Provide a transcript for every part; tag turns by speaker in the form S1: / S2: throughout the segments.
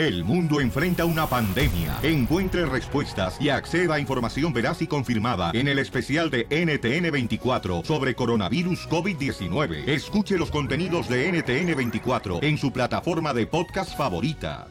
S1: El mundo enfrenta una pandemia. Encuentre respuestas y acceda a información veraz y confirmada en el especial de NTN24 sobre coronavirus COVID-19. Escuche los contenidos de NTN24 en su plataforma de podcast favorita.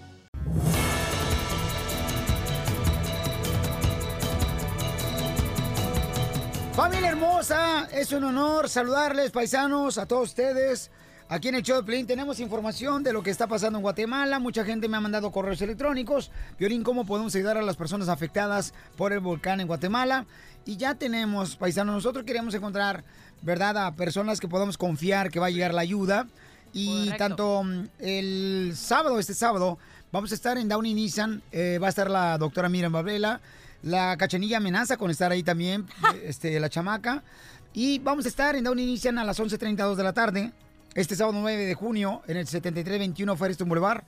S2: Familia hermosa, es un honor saludarles, paisanos, a todos ustedes. Aquí en el show de Plin tenemos información de lo que está pasando en Guatemala. Mucha gente me ha mandado correos electrónicos. Violín, ¿cómo podemos ayudar a las personas afectadas por el volcán en Guatemala? Y ya tenemos, paisanos, nosotros queremos encontrar, ¿verdad?, a personas que podamos confiar que va a llegar la ayuda. Y tanto mm, el sábado, este sábado, vamos a estar en Downey Nissan. eh, va a estar la doctora Miriam Babela. La cachanilla amenaza con estar ahí también, este, la chamaca. Y vamos a estar en Downey Nissan a las 11.32 de la tarde, este sábado 9 de junio, en el 7321 Firestone Boulevard.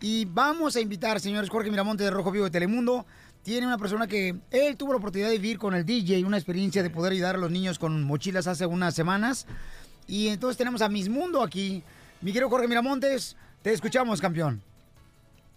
S2: Y vamos a invitar, señores, Jorge Miramonte de Rojo Vivo de Telemundo. Tiene una persona que él tuvo la oportunidad de vivir con el DJ, una experiencia de poder ayudar a los niños con mochilas hace unas semanas. Y entonces tenemos a Miss Mundo aquí. Mi querido Jorge Miramontes, te escuchamos, campeón.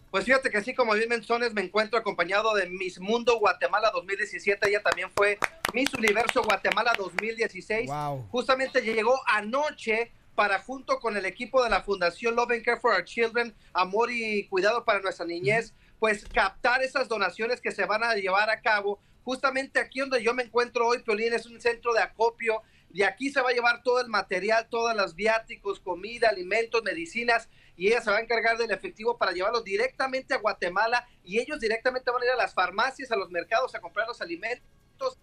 S3: Pues fíjate que así como bien menciones, me encuentro acompañado de Miss Mundo Guatemala 2017. Ella también fue Miss Universo Guatemala 2016.
S2: Wow.
S3: Justamente llegó anoche para junto con el equipo de la Fundación Love and Care for Our Children, Amor y Cuidado para Nuestra Niñez, pues captar esas donaciones que se van a llevar a cabo. Justamente aquí donde yo me encuentro hoy, Piolín, es un centro de acopio. De aquí se va a llevar todo el material, todos los viáticos, comida, alimentos, medicinas, y ella se va a encargar del efectivo para llevarlos directamente a Guatemala y ellos directamente van a ir a las farmacias, a los mercados a comprar los alimentos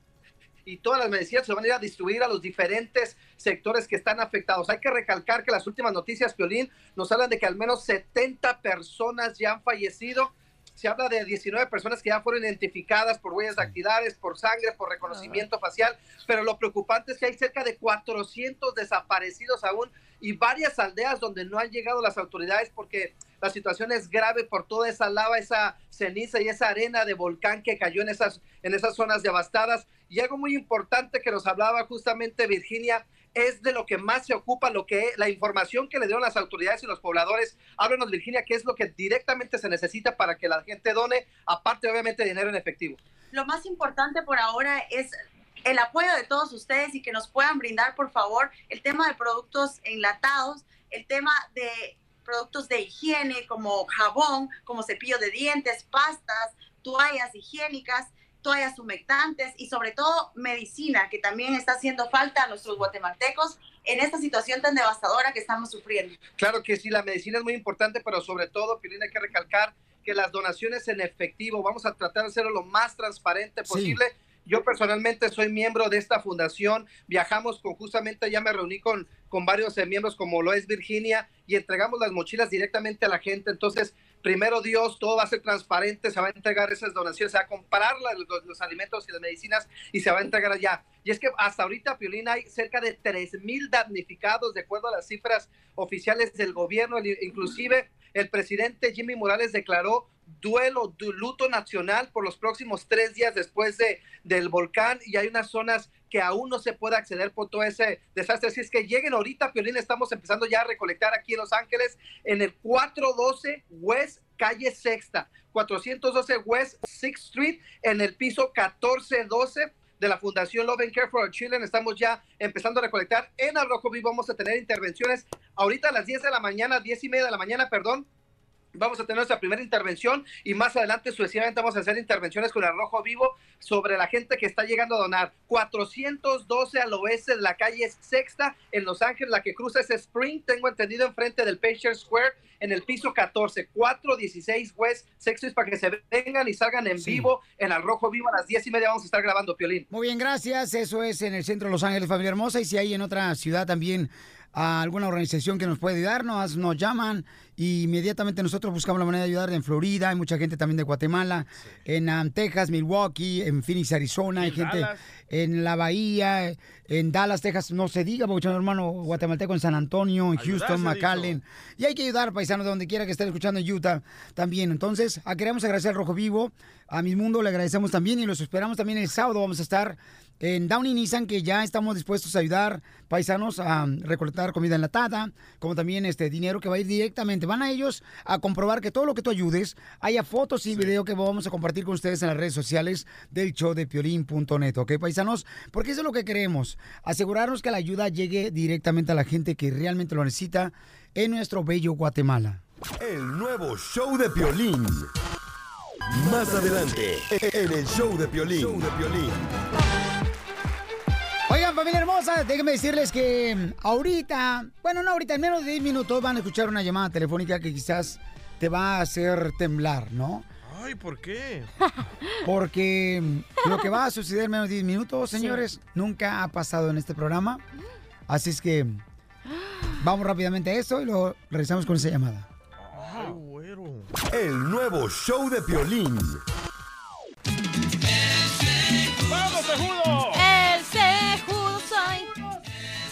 S3: y todas las medicinas se van a ir a distribuir a los diferentes sectores que están afectados. Hay que recalcar que las últimas noticias, Piolín, nos hablan de que al menos 70 personas ya han fallecido. Se habla de 19 personas que ya fueron identificadas por huellas dactilares, por sangre, por reconocimiento facial, pero lo preocupante es que hay cerca de 400 desaparecidos aún y varias aldeas donde no han llegado las autoridades porque la situación es grave por toda esa lava, esa ceniza y esa arena de volcán que cayó en esas, en esas zonas devastadas. Y algo muy importante que nos hablaba justamente Virginia es de lo que más se ocupa, lo que la información que le dieron las autoridades y los pobladores. Háblanos, Virginia, qué es lo que directamente se necesita para que la gente done, aparte obviamente dinero en efectivo.
S4: Lo más importante por ahora es el apoyo de todos ustedes y que nos puedan brindar, por favor, el tema de productos enlatados, el tema de productos de higiene como jabón, como cepillo de dientes, pastas, toallas higiénicas, toallas humectantes y sobre todo medicina que también está haciendo falta a nuestros guatemaltecos en esta situación tan devastadora que estamos sufriendo.
S3: Claro que sí, la medicina es muy importante, pero sobre todo, Piolín, hay que recalcar que las donaciones en efectivo, vamos a tratar de hacerlo lo más transparente posible. Yo personalmente soy miembro de esta fundación, viajamos con justamente, ya me reuní con, con varios eh, miembros como lo es Virginia y entregamos las mochilas directamente a la gente. Entonces, primero Dios, todo va a ser transparente, se va a entregar esas donaciones, se va a comprar los, los alimentos y las medicinas y se va a entregar allá. Y es que hasta ahorita, Piolín, hay cerca de 3 mil damnificados, de acuerdo a las cifras oficiales del gobierno. Inclusive, el presidente Jimmy Morales declaró duelo, du- luto nacional por los próximos tres días después de, del volcán y hay unas zonas que aún no se puede acceder por todo ese desastre. Así es que lleguen ahorita, Piolín, estamos empezando ya a recolectar aquí en Los Ángeles en el 412 West Calle Sexta, 412 West Sixth Street en el piso 1412 de la Fundación Love and Care for Our Children. Estamos ya empezando a recolectar en Arrojo Vivo. Vamos a tener intervenciones ahorita a las 10 de la mañana, 10 y media de la mañana, perdón. Vamos a tener nuestra primera intervención y más adelante sucesivamente vamos a hacer intervenciones con el Rojo Vivo sobre la gente que está llegando a donar. 412 al oeste de la calle Sexta en Los Ángeles, la que cruza ese Spring, tengo entendido, enfrente del Picture Square en el piso 14, 416 West Sexta, para que se vengan y salgan en vivo en el Rojo Vivo a las 10 y media vamos a estar grabando, Piolín.
S2: Muy bien, gracias. Eso es en el centro de Los Ángeles, familia hermosa. Y si hay en otra ciudad también a alguna organización que nos puede ayudarnos, nos llaman y inmediatamente nosotros buscamos la manera de ayudar. En Florida hay mucha gente también de Guatemala, en um, Texas, Milwaukee, en Phoenix, Arizona, hay
S5: en
S2: gente
S5: Dallas.
S2: en la Bahía, en Dallas, Texas, no se diga, porque hermano guatemalteco en San Antonio, en Houston, McAllen. Y hay que ayudar, paisanos, de donde quiera que estén escuchando en Utah también. Entonces, ah, queremos agradecer al Rojo Vivo, a Mi Mundo le agradecemos también y los esperamos también el sábado. Vamos a estar en Downey Nissan que ya estamos dispuestos a ayudar paisanos a recolectar comida enlatada, como también este dinero que va a ir directamente. Van a ellos a comprobar que todo lo que tú ayudes, haya fotos y video que vamos a compartir con ustedes en las redes sociales del show de piolín.net, ¿ok, paisanos? Porque eso es lo que queremos, asegurarnos que la ayuda llegue directamente a la gente que realmente lo necesita en nuestro bello Guatemala.
S5: El nuevo show de Piolín. Más adelante, en el show de Piolín. Show de Piolín.
S2: Oigan, familia hermosa, déjenme decirles que ahorita, bueno, no ahorita, en menos de 10 minutos van a escuchar una llamada telefónica que quizás te va a hacer temblar, ¿no?
S6: Ay, ¿por qué?
S2: Porque lo que va a suceder en menos de 10 minutos, señores, nunca ha pasado en este programa. Así es que vamos rápidamente a eso y luego regresamos con esa llamada.
S6: Ay, güero.
S5: El nuevo show de Piolín.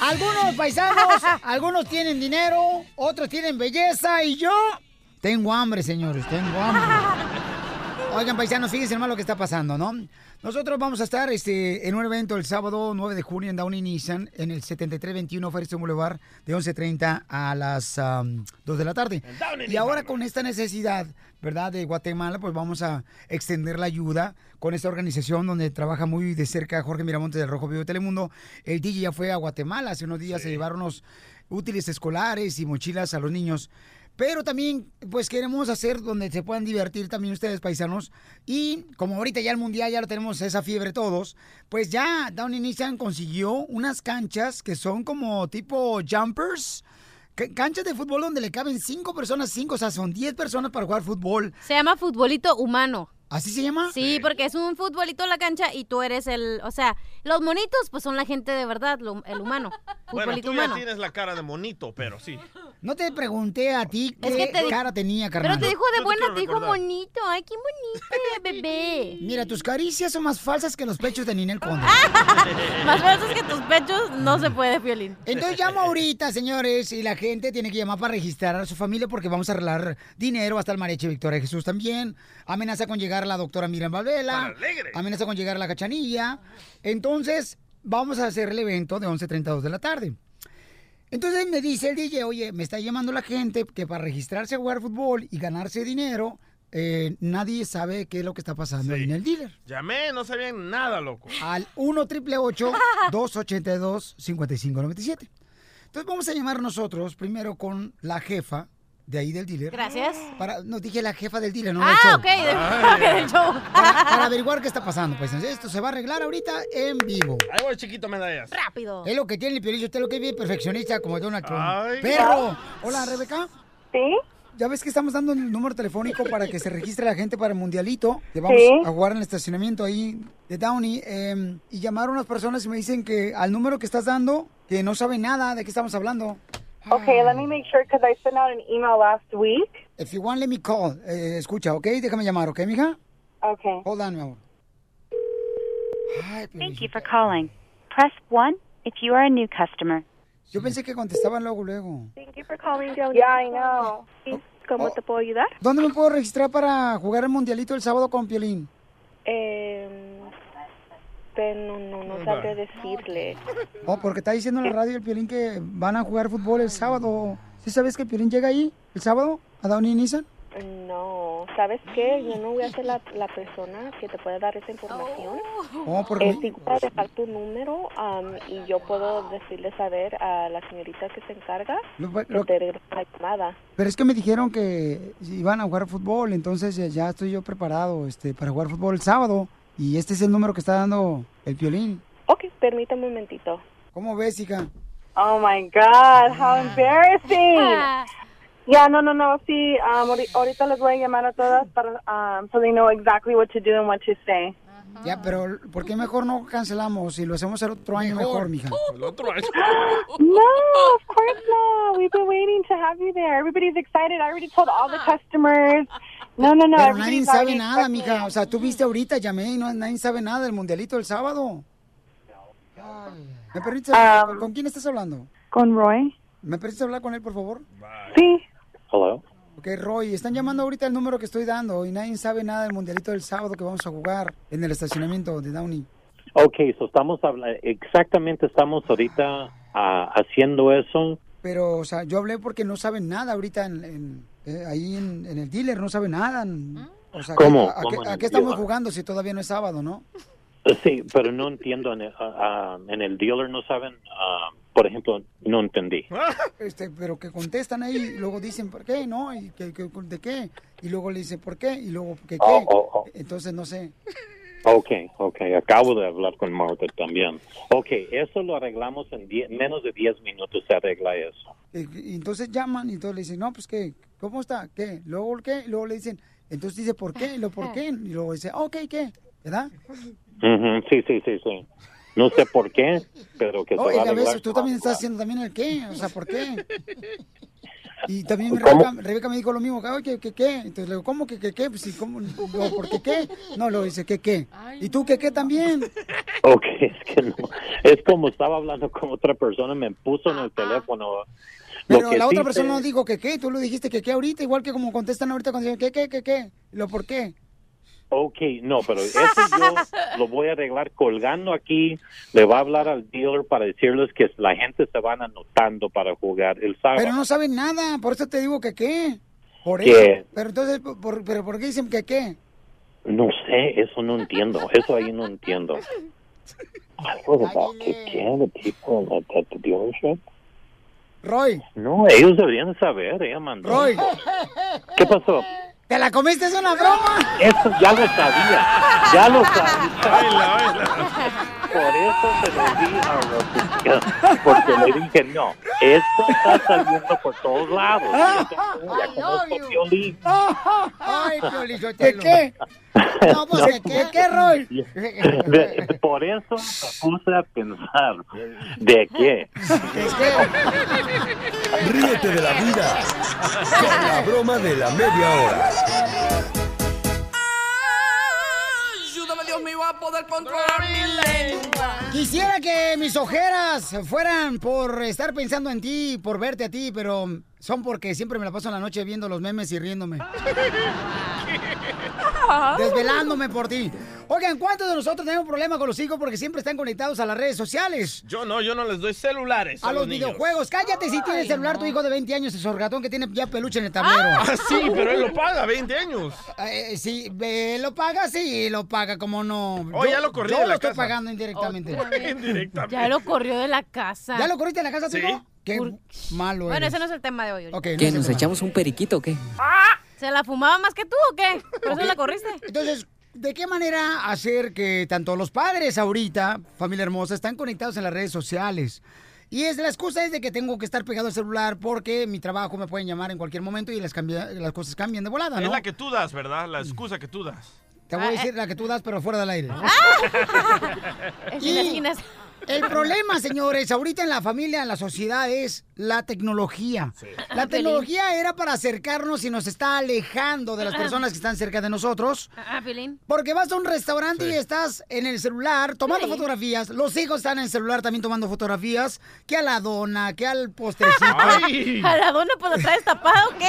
S2: Algunos paisanos, algunos tienen dinero, otros tienen belleza y yo tengo hambre, señores, tengo hambre. Oigan, paisanos, fíjense hermano lo que está pasando, ¿no? Nosotros vamos a estar este, en un evento el sábado 9 de junio en Downey Nissan, en el 7321 Ferguson Boulevard, de 11.30 a las am, 2 de la tarde. Y ahora con esta necesidad, ¿verdad?, de Guatemala, pues vamos a extender la ayuda con esta organización donde trabaja muy de cerca Jorge Miramonte del Rojo Vivo de Telemundo. El DJ ya fue a Guatemala hace unos días a llevar unos útiles escolares y mochilas a los niños. Pero también, pues queremos hacer donde se puedan divertir también ustedes, paisanos. Y como ahorita ya el mundial ya lo tenemos esa fiebre todos, pues ya Downey Nissan consiguió unas canchas que son como tipo jumpers. ca- Canchas de fútbol donde le caben cinco personas, cinco, o sea, son 10 personas para jugar fútbol.
S7: Se llama futbolito humano.
S2: ¿Así se llama?
S7: Sí, porque es un futbolito en la cancha y tú eres el, o sea, los monitos pues son la gente de verdad, lo- el humano.
S6: Bueno, tú ya
S7: humano.
S6: tienes la cara de monito, pero sí.
S2: No te pregunté a ti qué
S7: Es que te di-
S2: cara tenía, carnal.
S7: Pero te dijo de buena,
S6: quiero
S7: te dijo bonito. Ay, qué bonito, bebé.
S2: Mira, tus caricias son más falsas que los pechos de Ninel Conde.
S7: Más falsos que tus pechos, no se puede, Violín.
S2: Entonces llamo ahorita, señores, y la gente tiene que llamar para registrar a su familia porque vamos a arreglar dinero. Hasta el mariachi Victoria Jesús también. Amenaza con llegar la doctora Miriam Valvela. Amenaza con llegar la cachanilla. Entonces, vamos a hacer el evento de 11.32 de la tarde. Entonces me dice el DJ, oye, me está llamando la gente que para registrarse a jugar fútbol y ganarse dinero, eh, nadie sabe qué es lo que está pasando ahí en el dealer.
S6: Llamé, no sabían nada, loco.
S2: Al 1 888 282 5597 Entonces vamos a llamar nosotros primero con la jefa de ahí del dealer.
S7: Gracias.
S2: Para, no dije la jefa del dealer, no del
S7: Ah,
S2: show.
S7: ok, de- ok, del show.
S2: Para, para averiguar qué está pasando, pues. Esto se va a arreglar ahorita en vivo.
S6: Ahí voy, chiquito medallas.
S7: Rápido.
S2: Es lo que tiene el piolillo, usted lo que es bien perfeccionista como Donald Trump.
S6: Ay.
S2: ¡Perro! Hola, Rebeca.
S8: ¿Sí?
S2: Ya ves que estamos dando el número telefónico para que se registre la gente para el mundialito. Que vamos
S8: Sí.
S2: a jugar en el estacionamiento ahí de Downey. eh, y llamaron unas personas y me dicen que al número que estás dando, que no saben nada de qué estamos hablando.
S8: Okay, let me make sure because I sent out an email last week.
S2: If you want, let me call. Eh, escucha, ¿ok? Déjame llamar, ¿ok, mija?
S8: Okay.
S2: Hold on, mi amor. Ay,
S9: Thank you for calling. Press 1 if you are a new customer.
S2: Yo pensé que contestaban luego, luego.
S8: Thank you for calling down. Yeah, I know. ¿Cómo
S2: Oh.
S8: te puedo ayudar?
S2: ¿Dónde me puedo registrar para jugar el mundialito el sábado con Piolín?
S8: Eh, pero no, no sabré decirle.
S2: Oh, porque está diciendo en la radio el Piolín que van a jugar fútbol el sábado. ¿Sí sabes que el Piolín llega ahí el sábado a Downey Nissan?
S8: No, ¿sabes qué? Yo no voy a ser la, la persona que te puede dar esa información.
S2: Oh, porque...
S8: Eh, sí voy a dejar tu número am, y yo puedo decirle saber a la señorita que se encarga
S2: Lo-
S8: que
S2: lo-
S8: te regrese la llamada.
S2: Pero es que me dijeron que iban a jugar fútbol, entonces ya- ya estoy yo preparado este, para jugar fútbol el sábado. Y este es el número que está dando el Piolín.
S8: Ok, permítame un momentito.
S2: ¿Cómo ves, hija?
S8: Oh my God, how embarrassing. Yeah, no, no, no. Sí, um, ahori- ahorita les voy a llamar a todas para um, so they know exactly what to do and what to say.
S2: Ya, pero ¿por qué mejor no cancelamos y lo hacemos el otro año mejor, mija?
S6: El otro año.
S8: No, of course not. We've been waiting to have you there. Everybody's excited. I already told all the customers. No, no, no.
S2: Pero nadie sabe nada, mija. O sea, tú viste ahorita, llamé y no, nadie sabe nada del mundialito del sábado. ¿Me permites hablar?
S8: Um,
S2: ¿Con quién estás hablando?
S8: ¿Con Roy?
S2: ¿Me permites hablar con él, por favor?
S8: Sí.
S10: Hello.
S2: Ok, Roy, están llamando ahorita el número que estoy dando y nadie sabe nada del mundialito del sábado que vamos a jugar en el estacionamiento de Downey.
S11: Ok, so estamos hablando, exactamente estamos ahorita ah, haciendo eso.
S2: Pero, o sea, yo hablé porque no saben nada ahorita en, en- eh, ahí en, en el dealer, no saben nada. O sea,
S11: ¿Cómo?
S2: ¿a, a
S11: ¿Cómo
S2: qué, a estamos
S11: dealer?
S2: jugando si todavía no es sábado, no?
S11: Sí, pero no entiendo, en el, ah, ah, en el dealer no saben, por ejemplo, no entendí.
S2: Este, pero que contestan ahí, y luego dicen, ¿por qué? ¿No? ¿Y que, que- de qué? Y luego le dicen, ¿por qué? Y luego, ¿qué? qué?
S11: Oh, oh, oh.
S2: Entonces, no sé.
S11: Ok, ok, acabo de hablar con Marta también. Ok, eso lo arreglamos en die- menos de 10 minutos, se arregla eso.
S2: Y, y entonces llaman y entonces le dicen, no, pues qué, ¿cómo está? ¿Qué? Luego, ¿qué? Y luego le dicen, entonces dice, ¿por qué? Y luego, ¿por qué? Y luego dice, ok, ¿qué? ¿Verdad?
S11: Ujú, Sí, sí, sí, sí. No sé por qué, pero que se va a
S2: veces tú también estás haciendo también el qué, o sea, ¿por qué? Y también. Rebeca, Rebeca me dijo lo mismo, oye, ¿qué, qué? Entonces le digo, ¿cómo que qué, qué? Pues sí, ¿cómo? ¿por qué qué? No, luego dice, ¿qué, qué? ¿Y tú qué, qué también?
S11: Ok, es que no. Es como estaba hablando con otra persona, me puso en el teléfono. Lo
S2: Pero
S11: que
S2: la otra
S11: sí
S2: persona no dijo que qué, tú lo dijiste que qué ahorita, igual que como contestan ahorita cuando dicen, ¿qué, qué, qué, qué? ¿Y ¿Lo por qué?
S11: Ok, no, pero eso yo lo voy a arreglar colgando aquí. Le va a hablar al dealer para decirles que la gente se van anotando para jugar el sábado.
S2: Pero no saben nada, por eso te digo que qué. Por
S11: ¿Qué?
S2: eso. Pero entonces, por, pero ¿por qué dicen que qué?
S11: No sé, eso no entiendo. Eso ahí no entiendo. Algo about que people at, at the dealership.
S2: Roy,
S11: No, ellos deberían saber, ella mandó.
S2: Roy,
S11: ¿Qué pasó?
S2: ¿Te la comiste? ¿Es una broma?
S11: Eso ya lo sabía, ya lo sabía. Por eso se lo di a Rosita, porque le dije, no, esto está saliendo por todos lados. Ya conozco Piolín.
S2: Ay, Piolín, ¿De qué? No, pues, ¿de qué, qué, Roy?
S11: De- de- por eso me puse a pensar, ¿de qué?
S5: Ríete de la vida con la broma de la media hora.
S12: Ayúdame, Dios mío, a poder controlar mi lengua.
S2: Quisiera que mis ojeras fueran por estar pensando en ti, por verte a ti, pero son porque siempre me la paso en la noche viendo los memes y riéndome. Desvelándome por ti. Oigan, ¿cuántos de nosotros tenemos problema con los hijos porque siempre están conectados a las redes sociales?
S6: Yo no, yo no les doy celulares.
S2: A los
S6: niños.
S2: videojuegos. Cállate si tiene celular tu hijo de 20 años, ese sorgatón que tiene ya peluche en el tablero.
S6: Ah, sí, pero él lo paga, 20 años.
S2: Eh, sí, eh, lo paga, sí, lo paga, como no.
S6: Oh, ya lo corrí
S2: Yo
S6: de
S2: lo
S6: la
S2: estoy
S6: casa.
S2: pagando indirectamente.
S6: Indirectamente.
S7: Ya lo corrió de la casa.
S2: ¿Ya lo corriste de la casa, tu
S7: Sí.
S2: hijo? Qué malo
S7: Bueno,
S2: eres.
S7: ese no es el tema de hoy.
S2: Ok,
S13: ¿Qué, nos echamos un periquito o qué?
S7: ¿Se la fumaba más que tú o qué? ¿Por eso la corriste?
S2: Entonces, ¿de qué manera hacer que tanto los padres ahorita, familia hermosa, están conectados en las redes sociales? Y es la excusa es de que tengo que estar pegado al celular porque mi trabajo me pueden llamar en cualquier momento y las, cambia- las cosas cambian de volada,
S6: Es
S2: ¿no?
S6: la que tú das, ¿verdad? La excusa que tú das.
S2: Te voy a decir la que tú das, pero fuera del aire.
S7: Esquinas, esquinas.
S2: El problema, señores, ahorita en la familia, en la sociedad, es la tecnología. La
S7: Ah,
S2: tecnología era para acercarnos y nos está alejando de las personas que están cerca de nosotros.
S7: Ah, Pilín.
S2: Porque vas a un restaurante y estás en el celular tomando
S7: Sí.
S2: fotografías. Los hijos están en el celular también tomando fotografías. Que a la dona, que al postrecito.
S7: ¿A la dona pues la traes tapada o qué?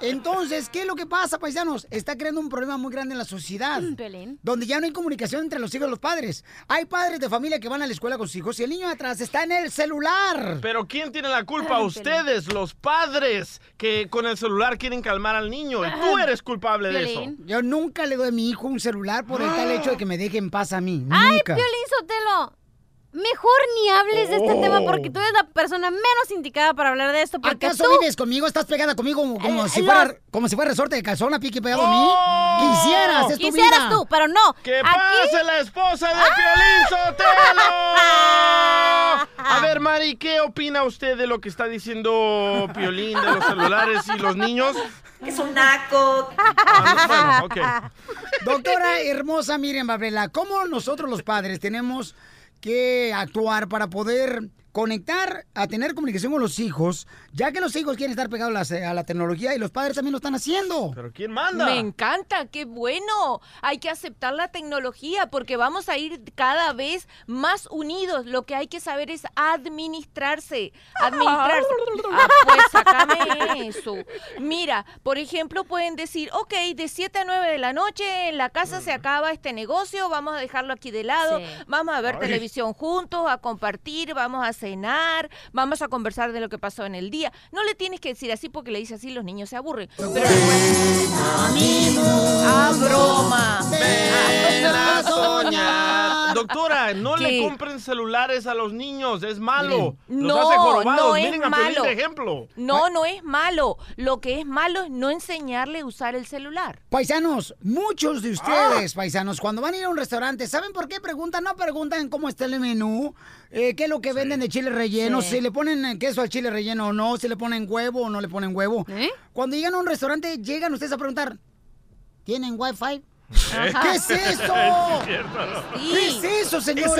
S2: Entonces, ¿qué es lo que pasa, paisanos? Está creando un problema muy grande en la sociedad.
S7: Pelín.
S2: Donde ya no hay comunicación entre los hijos y los padres. Hay padres de familia que van a la escuela con sus hijos y el niño atrás está en el celular.
S6: Pero ¿quién tiene la culpa?
S2: Ay,
S6: Ustedes, los padres, que con el celular quieren calmar al niño. Y tú eres culpable de eso.
S2: Yo nunca le doy a mi hijo un celular por el tal hecho de que me deje en paz a mí.
S7: Ay,
S2: Nunca.
S7: Piolín Sotelo. Mejor ni hables de este
S2: Oh.
S7: tema porque tú eres la persona menos indicada para hablar de esto. Porque
S2: ¿Acaso
S7: tú...
S2: vives conmigo? ¿Estás pegada conmigo como,
S7: Eh,
S2: si,
S7: los-
S2: fuera, como si fuera resorte de calzón a pique pegado a mí? Quisieras, es tu
S7: Quisieras
S2: vida.
S7: tú, pero no.
S6: ¡Que
S7: Aquí-
S6: pase la esposa de Piolín Sotelo! A ver, Mari, ¿qué opina usted de lo que está diciendo Piolín de los celulares y los niños?
S4: Es un naco.
S6: Ah, no, bueno, ok.
S2: Doctora hermosa Miriam Babrela, ¿cómo nosotros los padres tenemos que actuar para poder conectar, a tener comunicación con los hijos, ya que los hijos quieren estar pegados a la, a la tecnología y los padres también lo están haciendo.
S6: ¿Pero quién manda?
S14: Me encanta, qué bueno. Hay que aceptar la tecnología porque vamos a ir cada vez más unidos. Lo que hay que saber es administrarse. Administrarse. Ah, pues sácame eso. Mira, por ejemplo, pueden decir, ok, de 7 a 9 de la noche en la casa se acaba este negocio, vamos a dejarlo aquí de lado,
S7: Sí.
S14: vamos a ver
S7: Ay.
S14: televisión juntos, a compartir, vamos a cenar, vamos a conversar de lo que pasó en el día. No le tienes que decir así porque le dices así los niños se aburren. Pero Ah, broma.
S6: Ven a soñar. Doctora, no le compren celulares a los niños, es malo. Los
S14: No,
S6: hace jorobados.
S14: no es
S6: Miren a
S14: malo.
S6: de ejemplo.
S14: No, no es malo. Lo que es malo es no enseñarle a usar el celular.
S2: Paisanos, muchos de ustedes, paisanos, cuando van a ir a un restaurante, ¿saben por qué preguntan? No preguntan cómo está el menú, eh, qué es lo que venden de chile relleno, si le ponen eh, queso al chile relleno o no, si le ponen huevo o no le ponen huevo. Cuando llegan a un restaurante, llegan ustedes a preguntar, ¿tienen wifi? ¿Qué es eso? ¿Qué es eso, señores?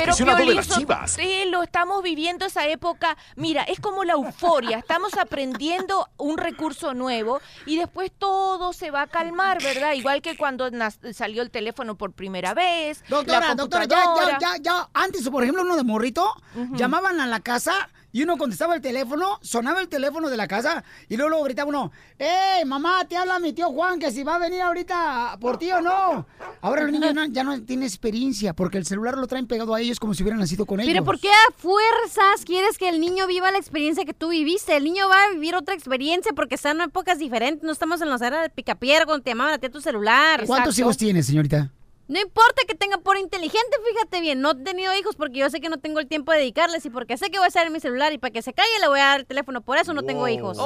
S14: Pero, Piolín, Sí, lo estamos viviendo esa época. Mira, es como la euforia. Estamos aprendiendo un recurso nuevo y después todo se va a calmar, ¿verdad? Igual que cuando salió el teléfono por primera vez.
S2: Doctora,
S14: la
S2: doctora, ya, ya, ya. Antes, por ejemplo, uno de morrito, llamaban a la casa y uno contestaba el teléfono, sonaba el teléfono de la casa y luego, luego gritaba uno, ¡Ey, mamá, te habla mi tío Juan que si va a venir ahorita por ti o no! Ahora los niños no- ya no tienen experiencia porque el celular lo traen pegado a ellos como si hubieran nacido con ellos.
S7: Pero ¿por qué a fuerzas quieres que el niño viva la experiencia que tú viviste? El niño va a vivir otra experiencia porque están en épocas diferentes. No estamos en la era del picapiedra cuando te llamaban a ti a tu celular.
S2: ¿Cuántos hijos tienes, señorita?
S7: No importa que tenga por inteligente, fíjate bien. No he tenido hijos porque yo sé que no tengo el tiempo de dedicarles y porque sé que voy a estar en mi celular y para que se calle le voy a dar el teléfono. Por eso no tengo hijos.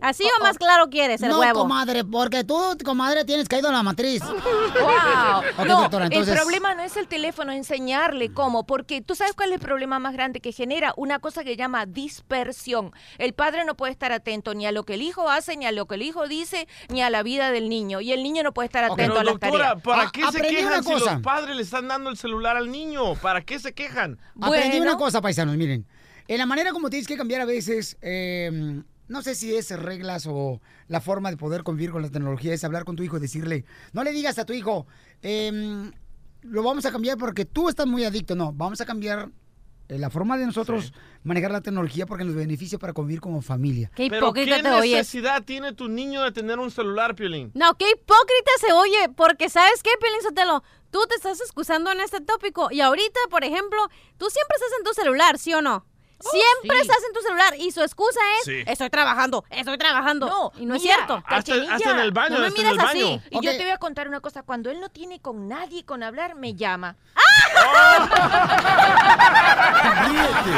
S7: Así o más claro quieres, el
S2: no,
S7: huevo.
S2: comadre, porque tú, comadre, tienes caído en la matriz.
S14: Wow.
S2: Ok,
S14: no,
S2: doctora, entonces...
S14: el problema no es el teléfono, enseñarle cómo, porque tú sabes cuál es el problema más grande que genera una cosa que llama dispersión. El padre no puede estar atento ni a lo que el hijo hace, ni a lo que el hijo dice, ni a la vida del niño, y el niño no puede estar atento
S6: Pero
S14: a las
S6: doctora,
S14: tareas.
S6: ¿para
S2: Ah,
S6: qué se quejan
S2: una
S6: si
S2: cosa.
S6: los padres le están dando el celular al niño? ¿Para qué se quejan?
S2: Aprendí una cosa, paisanos, miren. En la manera como tienes que cambiar a veces, eh, no sé si es reglas o la forma de poder convivir con la tecnología, es hablar con tu hijo y decirle, no le digas a tu hijo, eh, lo vamos a cambiar porque tú estás muy adicto. No, vamos a cambiar la forma de nosotros manejar la tecnología porque nos beneficia para convivir como familia.
S6: ¿Pero qué necesidad tiene tu niño de tener un celular, Piolín?
S7: No, qué hipócrita se oye, porque ¿sabes qué, Pelín Sotelo? Tú te estás excusando en este tópico y ahorita, por ejemplo, tú siempre estás en tu celular, ¿sí o no? Siempre
S14: sí.
S7: estás en tu celular y su excusa es
S6: Sí.
S7: estoy trabajando, estoy trabajando. No, y no es cierto.
S6: Hasta- en el baño,
S7: no me
S6: el
S7: mires
S6: baño.
S7: así.
S14: Y yo te voy a contar una cosa, cuando él no tiene con nadie con hablar, me llama.
S5: Ríete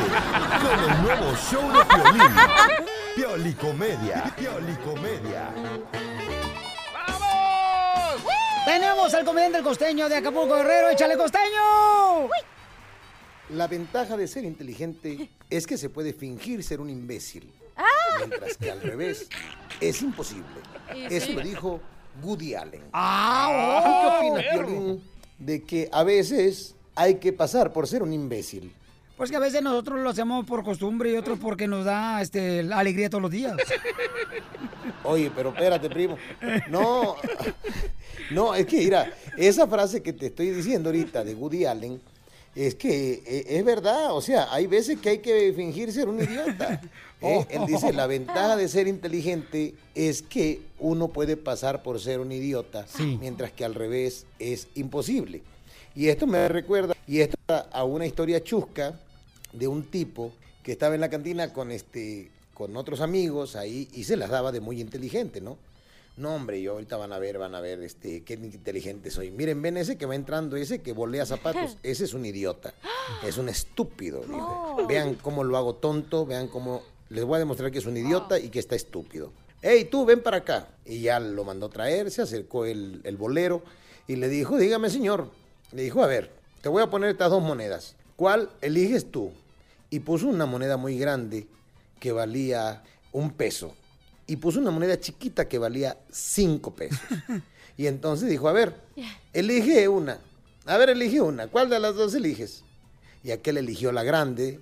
S5: con el nuevo show de Piolín. Piolicomedia. Piolicomedia.
S2: Tenemos al comediante el costeño de Acapulco Guerrero, échale costeño.
S15: La ventaja de ser inteligente es que se puede fingir ser un imbécil, mientras que al revés es imposible. Eso lo dijo Woody Allen.
S2: Ah,
S15: ¿Tú
S2: oh,
S15: ¿Qué opinas. Piolín, de que a veces hay que pasar por ser un imbécil?
S2: Pues que a veces nosotros lo hacemos por costumbre y otros porque nos da este, la alegría todos los días.
S15: Oye, pero espérate, primo. No, no, es que mira, esa frase que te estoy diciendo ahorita de Woody Allen, es que eh, es verdad, o sea, hay veces que hay que fingir ser un idiota. Eh, Él dice, la ventaja de ser inteligente es que uno puede pasar por ser un idiota, mientras que al revés es imposible. Y esto me recuerda, y esto a una historia chusca de un tipo que estaba en la cantina con este con otros amigos ahí y se las daba de muy inteligente, ¿no? No, hombre, yo ahorita van a ver, van a ver este qué inteligente soy. Miren, ven ese que va entrando, ese que volea zapatos, ese es un idiota. Es un estúpido. dijo. Vean cómo lo hago tonto, vean cómo les voy a demostrar que es un idiota y que está estúpido. Hey, tú, ven para acá. Y ya lo mandó traer, se acercó el, el bolero y le dijo, dígame, señor. Le dijo, a ver, te voy a poner estas dos monedas. ¿Cuál eliges tú? Y puso una moneda muy grande que valía un peso. Y puso una moneda chiquita que valía cinco pesos. Y entonces dijo, a ver, elige una. A ver, elige una. ¿Cuál de las dos eliges? Y aquel eligió la grande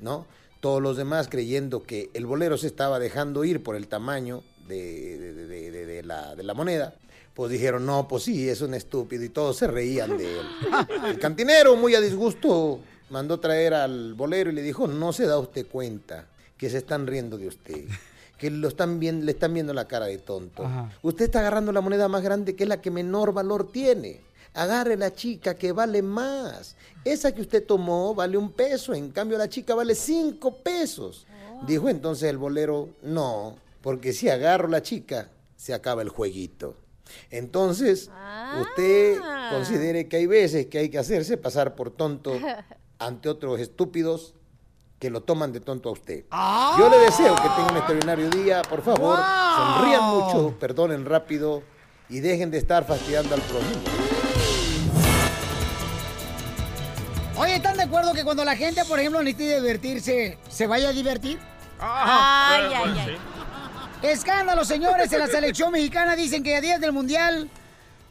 S15: ¿no? Todos los demás creyendo que el bolero se estaba dejando ir por el tamaño de, de- de- de- la, de la moneda, pues dijeron, no, pues sí, es un estúpido y todos se reían de él. El cantinero, muy a disgusto, mandó traer al bolero y le dijo, no se da usted cuenta que se están riendo de usted, que lo están viendo, le están viendo la cara de tonto.
S2: Ajá.
S15: Usted está agarrando la moneda más grande que es la que menor valor tiene. Agarre la chica que vale más. Esa que usted tomó vale un peso, en cambio la chica vale cinco pesos. Dijo entonces el bolero, no, porque si agarro la chica, se acaba el jueguito. Entonces, usted considere que hay veces que hay que hacerse pasar por tonto ante otros estúpidos que lo toman de tonto a usted. Yo le deseo que tenga un extraordinario día. Por favor,
S2: ¡Wow!
S15: sonrían mucho, perdonen rápido y dejen de estar fastidiando al prójimo.
S2: Oye, ¿están de acuerdo que cuando la gente, por ejemplo, necesita divertirse, se vaya a divertir?
S6: Ay, ay, ay.
S2: Escándalo, señores, en la selección mexicana dicen que a días del Mundial,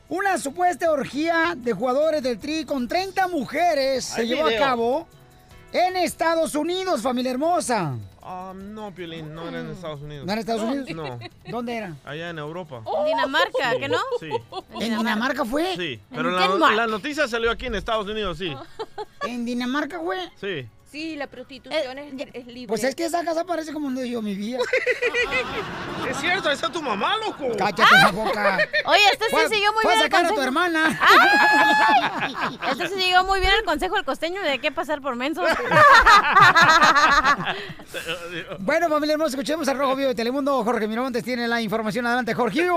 S2: una supuesta orgía de jugadores del Tri con 30 mujeres se
S6: Hay
S2: llevó
S6: video.
S2: a cabo en Estados Unidos, familia hermosa.
S6: Ah, no, Piolín, no era en Estados Unidos.
S2: ¿No era en Estados Unidos?
S6: No,
S2: ¿Dónde era?
S6: allá en Europa.
S7: En Dinamarca, ¿que no?
S6: Sí.
S2: ¿En Dinamarca fue?
S6: Sí,
S7: En
S6: pero la, la noticia salió aquí en Estados Unidos, sí.
S2: ¿En Dinamarca fue?
S6: Sí.
S14: Sí, la prostitución es, es libre.
S2: Pues es que esa casa parece como donde yo vivía.
S6: Es cierto, esa es tu mamá, loco.
S2: Cállate la boca.
S7: Oye, este sí siguió muy
S2: a
S7: bien el
S2: sacar a tu hermana.
S7: Este sí siguió muy bien el consejo del costeño de qué pasar por menso.
S2: Bueno, familia hermosa, escuchemos al Rojo Vivo de Telemundo. Jorge Miramontes tiene la información. Adelante, Jorge.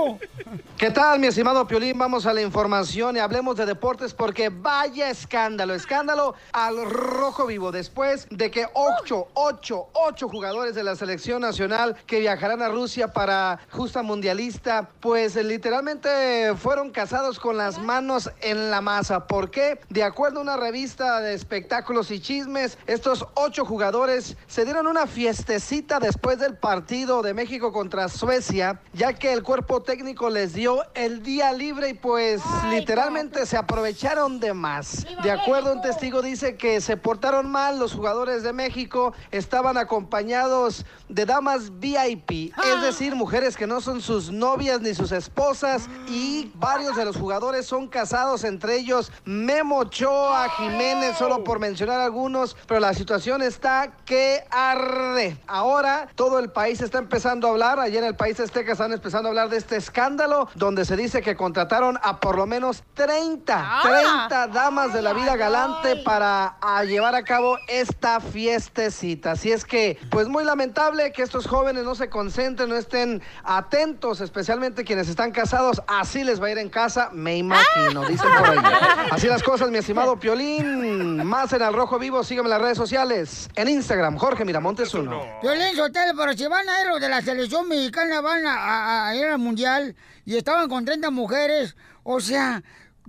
S3: ¿Qué tal, mi estimado Piolín? Vamos a la información y hablemos de deportes porque vaya escándalo, escándalo al rojo vivo después de que ocho, ocho, ocho jugadores de la selección nacional que viajarán a Rusia para justa mundialista, pues eh, literalmente fueron casados con las manos en la masa. ¿Por qué? De acuerdo a una revista de espectáculos y chismes, estos ocho jugadores se dieron una fiestecita después del partido de México contra Suecia, ya que el cuerpo técnico les dio el día libre y pues literalmente se aprovecharon de más. De acuerdo, un testigo dice que se portaron mal los jugadores de México, estaban acompañados de damas VIP, es decir, mujeres que no son sus novias ni sus esposas y varios de los jugadores son casados, entre ellos Memo Ochoa, Jiménez, solo por mencionar algunos, pero la situación está que arde. Ahora todo el país está empezando a hablar, allá en el país azteca están empezando a hablar de este escándalo donde se dice que contrataron a por lo menos 30, 30 damas de la vida galante para a llevar a cabo esta fiestecita. Así es que, pues muy lamentable que estos jóvenes no se concentren, no estén atentos, especialmente quienes están casados. Así les va a ir en casa, me imagino, dicen por ahí. Así las cosas, mi estimado Piolín. Más en Al Rojo Vivo, sígueme en las redes sociales. En Instagram, Jorge Miramontes uno.
S2: Violín Sotelo, pero si van a ir los de la selección mexicana, van a, a- a ir al mundial y estaban con 30 mujeres, o sea,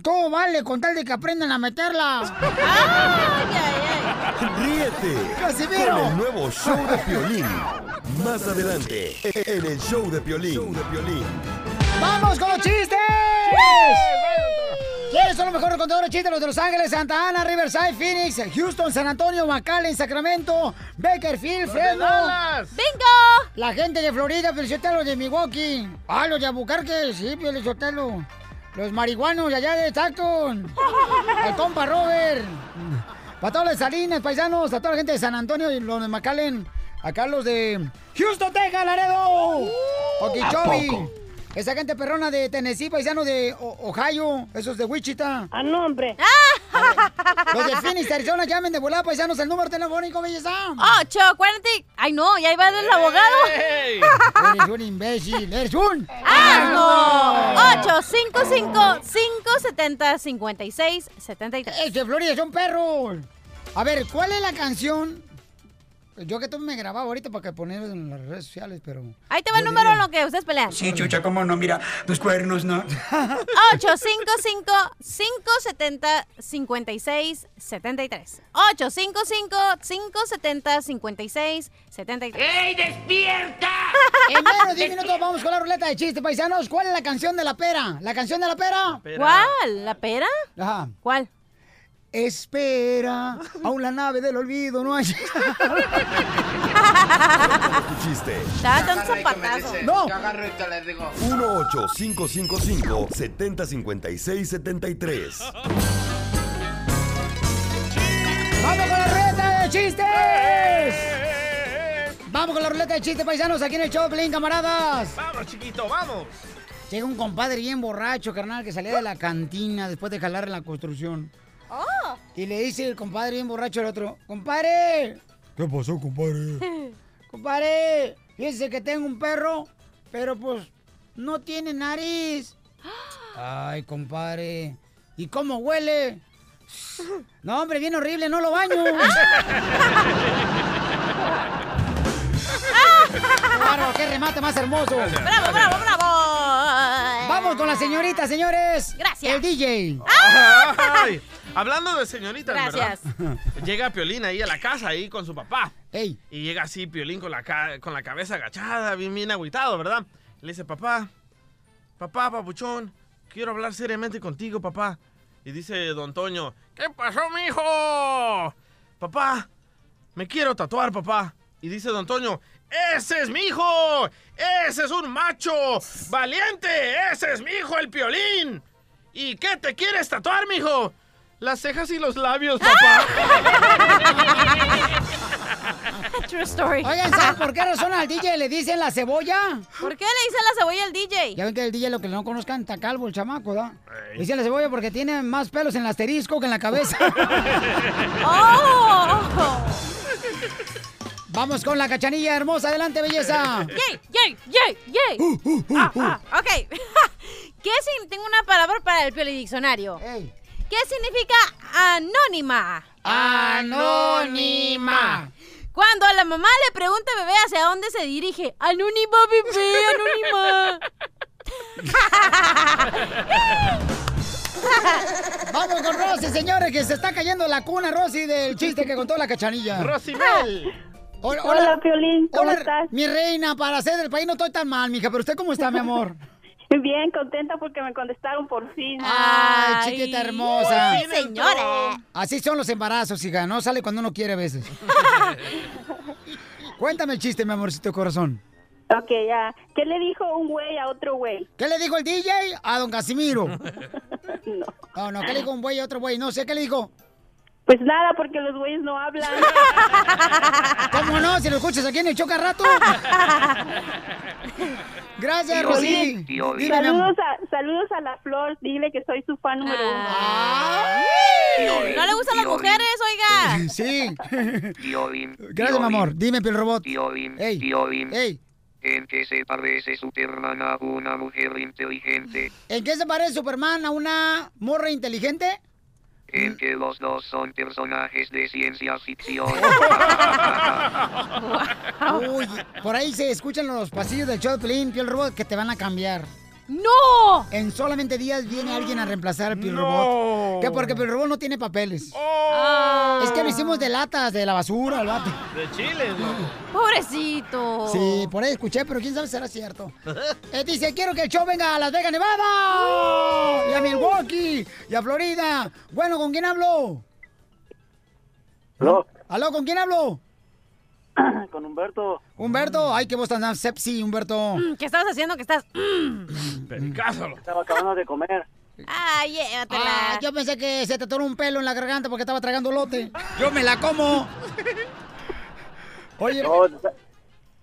S2: todo vale con tal de que aprendan a meterla.
S5: Ríete
S2: ¡Casimiro!
S5: con el nuevo show de Piolín. Más adelante, en el show de Piolín.
S2: ¡Vamos con los chistes! ¿Quiénes son los mejores contadores de chistes? Los de Los Ángeles, Santa Ana, Riverside, Phoenix, Houston, San Antonio, McAllen, Sacramento, Bakerfield, Fresno.
S7: ¡Bingo!
S2: La gente de Florida, Felicitelo de Milwaukee. Ah, los de Abucarque, sí, Felicitelo. Los marihuanos de allá de Stockton. El compa Robert. Para todos los Salinas, paisanos, a toda la gente de San Antonio y los de McAllen. Acá los de Houston, Texas, Laredo. Okeechobee. Esa gente perrona de Tennessee, paisano de O- Ohio, esos de Wichita.
S16: ¡A nombre!
S2: Los de Phoenix, Arizona, llamen de volada, paisanos, el número telefónico, belleza.
S7: Ocho, cuarenta. y- Ay, no, ya iba el abogado.
S2: Eres un imbécil, eres un...
S7: ¡Ah, no! 8, 5, 5, 5, 70, 56, 73.
S2: ¡Es de Florida, son perros! A ver, ¿cuál es la canción? Yo que tú me grababa ahorita para que poner en las redes sociales, pero...
S7: Ahí te va el número en lo que ustedes pelean.
S17: Sí, chucha, cómo no, mira, tus cuernos, ¿no?
S7: 8, 5, 5, 5, 70, 56, 73. 8, 5, 5, 5, 70, 56, 73.
S12: ¡Ey, despierta!
S2: En menos de 10 minutos vamos con la ruleta de chistes, paisanos. ¿Cuál es la canción de la pera? ¿La canción de la pera?
S7: ¿Cuál? ¿La pera?
S2: Ajá.
S7: ¿Cuál?
S2: Espera, aún la nave del olvido no hay.
S5: tu chiste.
S7: Estaba tan zapatazo.
S2: No.
S12: Yo agarro esto, les digo.
S5: 1-855-570-5673.
S2: ¡Vamos con la ruleta de chistes! Vamos con la ruleta de chistes, paisanos, aquí en el show Pelín, camaradas.
S6: Vamos, chiquito, vamos.
S2: Llega un compadre bien borracho, carnal, que salía de la cantina después de jalar en la construcción.
S7: Oh.
S2: Y le dice el compadre bien borracho al otro, compadre. ¿Qué pasó, compadre? compadre, fíjese que tengo un perro, pero pues no tiene nariz. Ay, compadre. ¿Y cómo huele? No, hombre, bien horrible, no lo baño. Claro, qué remate más hermoso.
S7: ¡Bravo, bravo, bravo!
S2: Vamos con la señorita, señores.
S7: Gracias.
S2: El DJ.
S6: Ay, hablando de señoritas,
S7: Gracias.
S6: ¿verdad? Llega Piolín ahí a la casa, ahí con su papá.
S2: Ey.
S6: Y llega así Piolín con la, ca- con la cabeza agachada, bien, bien agüitado, ¿verdad? Le dice, papá, papá, papuchón, quiero hablar seriamente contigo, papá. Y dice don Toño, ¿qué pasó, mijo? Papá, me quiero tatuar, papá. Y dice don Toño, ¡ese es mi hijo! ¡Ese es un macho! ¡Valiente! ¡Ese es mi hijo, el Piolín! ¿Y qué te quieres tatuar, mijo? Las cejas y los labios, papá.
S7: True story.
S2: Oigan, ¿saben por qué razón al DJ le dicen la cebolla?
S7: ¿Por qué le dicen la cebolla al DJ?
S2: Ya ven que el DJ, lo que no conozcan, está calvo el chamaco, ¿da? Le dicen la cebolla porque tiene más pelos en el asterisco que en la cabeza.
S7: ¡Oh!
S2: Vamos con la cachanilla hermosa. Adelante, belleza.
S7: ¡Yay, yay, yay, yay! Ah, ah, ok. ¿Qué significa? Tengo una palabra para el diccionario. ¿Qué significa anónima?
S2: Anónima.
S7: Cuando la mamá le pregunta al bebé hacia dónde se dirige. Anónima, bebé, anónima.
S2: Vamos con Rosy, señores, que se está cayendo la cuna, Rosy, del chiste que contó la cachanilla.
S6: Rosimel.
S2: Hola,
S8: Hola, Piolín, ¿cómo
S2: Hola,
S8: estás?
S2: Mi reina, para ser del país no estoy tan mal, mija, pero usted cómo está, mi amor.
S8: Bien, contenta porque me contestaron por fin.
S2: Ay, chiquita hermosa.
S7: Sí, señora.
S2: Así son los embarazos, hija, no sale cuando uno quiere a veces. Cuéntame el chiste, mi amorcito corazón.
S8: Ok, ya. ¿Qué le dijo un güey a otro güey?
S2: ¿Qué le dijo el DJ a don Casimiro? no. No, no, ¿qué le dijo un güey a otro güey? No sé, ¿qué le dijo?
S8: Pues nada, porque los güeyes no hablan.
S2: ¿Cómo no? Si lo escuchas aquí en el choca rato. Gracias, Rosy.
S8: Saludos a, saludos a la Flor, dile que soy su fan número uno.
S7: ¿No le gustan las mujeres, oiga?
S2: Sí. Gracias, mi amor. Dime, Piel Robot. Ey.
S16: ¿En qué se parece Superman a una mujer inteligente?
S2: ¿En qué se parece Superman a una morra inteligente?
S16: En que los dos son personajes de ciencia ficción.
S2: Uy, por ahí se escuchan los pasillos del show de Pelín, Piel Robot, que te van a cambiar.
S7: ¡No!
S2: En solamente días viene alguien a reemplazar a Piel
S6: No.
S2: Robot. ¿Qué? Porque Piel Robot no tiene papeles.
S7: Ah.
S2: Es que lo hicimos de latas, de la basura, el vato.
S6: De Chile, loco.
S7: Pobrecito.
S2: Sí, por ahí escuché, pero quién sabe si será cierto. Eh, dice, quiero que el show venga a Las Vegas, Nevada. Y a Milwaukee. Y a Florida. Bueno, ¿con quién hablo?
S18: ¿Aló?
S2: ¿Aló, con quién hablo?
S18: Con Humberto.
S2: Humberto. Ay, qué voz tan sepsi, Humberto.
S7: Mm, ¿Qué estabas haciendo? ¿Qué estás? Mm.
S6: Pericázalo.
S18: Estaba acabando de comer.
S7: Ay, llévatela.
S2: Ah, yo pensé que se te atoró un pelo en la garganta porque estaba tragando lote. Yo me la como. Oye,
S18: No,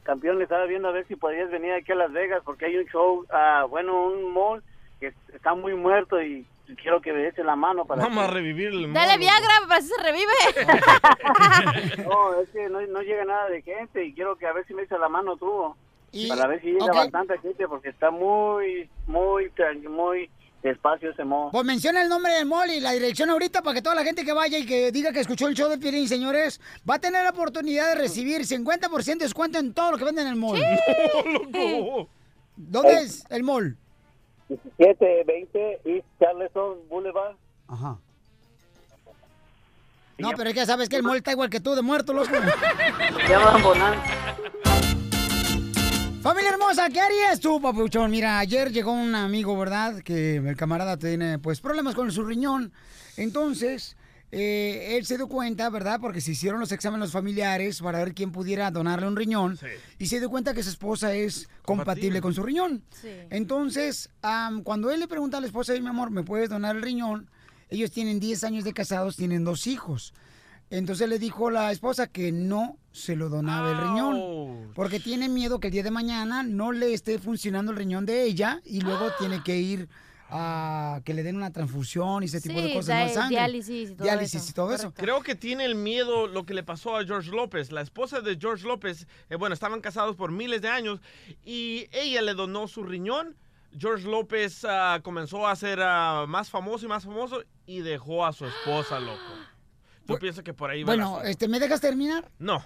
S18: campeón, le estaba viendo a ver si podías venir aquí a Las Vegas porque hay un show, ah, bueno, un mall que está muy muerto y quiero que me eche la mano para...
S6: Vamos a revivir el
S7: Dale
S6: mono.
S7: Viagra, para si se revive.
S18: No, es que no, no llega nada de gente y quiero que a ver si me echa la mano tú.
S2: Y-
S18: Para ver si llega bastante gente porque está muy, muy, muy despacio ese mall.
S2: Pues menciona el nombre del mall y la dirección ahorita para que toda la gente que vaya y que diga que escuchó el show de Piolín, señores, va a tener la oportunidad de recibir 50% de descuento en todo lo que venden en el mall. ¿Dónde es el mall?
S18: 1720 East Charleston Boulevard.
S2: Ajá. No, pero es que sabes que el mall está igual que tú, de muerto, loco.
S18: Llama Bonanza.
S2: Familia hermosa, ¿qué harías tú, papuchón? Mira, ayer llegó un amigo, ¿verdad? Que el camarada tiene, pues, problemas con su riñón. Entonces, eh, él se dio cuenta, ¿verdad? Porque se hicieron los exámenes familiares para ver quién pudiera donarle un riñón. Y se dio cuenta que su esposa es compatible, con su riñón. Entonces, am, cuando él le pregunta a la esposa, "Oye, mi amor, ¿me puedes donar el riñón? Ellos tienen 10 años de casados, tienen dos hijos. Entonces le dijo la esposa que no se lo donaba el riñón. Porque tiene miedo que el día de mañana no le esté funcionando el riñón de ella y luego tiene que ir a que le den una transfusión y ese tipo de cosas. no sangre.
S7: diálisis y todo
S2: Diálisis
S7: eso.
S2: y todo eso.
S6: Creo que tiene el miedo lo que le pasó a George López. La esposa de George López, eh, bueno, estaban casados por miles de años y ella le donó su riñón. George López ah, comenzó a ser ah, más famoso y más famoso y dejó a su esposa, loco. Yo pienso que por ahí va
S2: Bueno,
S6: asunto.
S2: este, ¿me dejas terminar?
S6: No.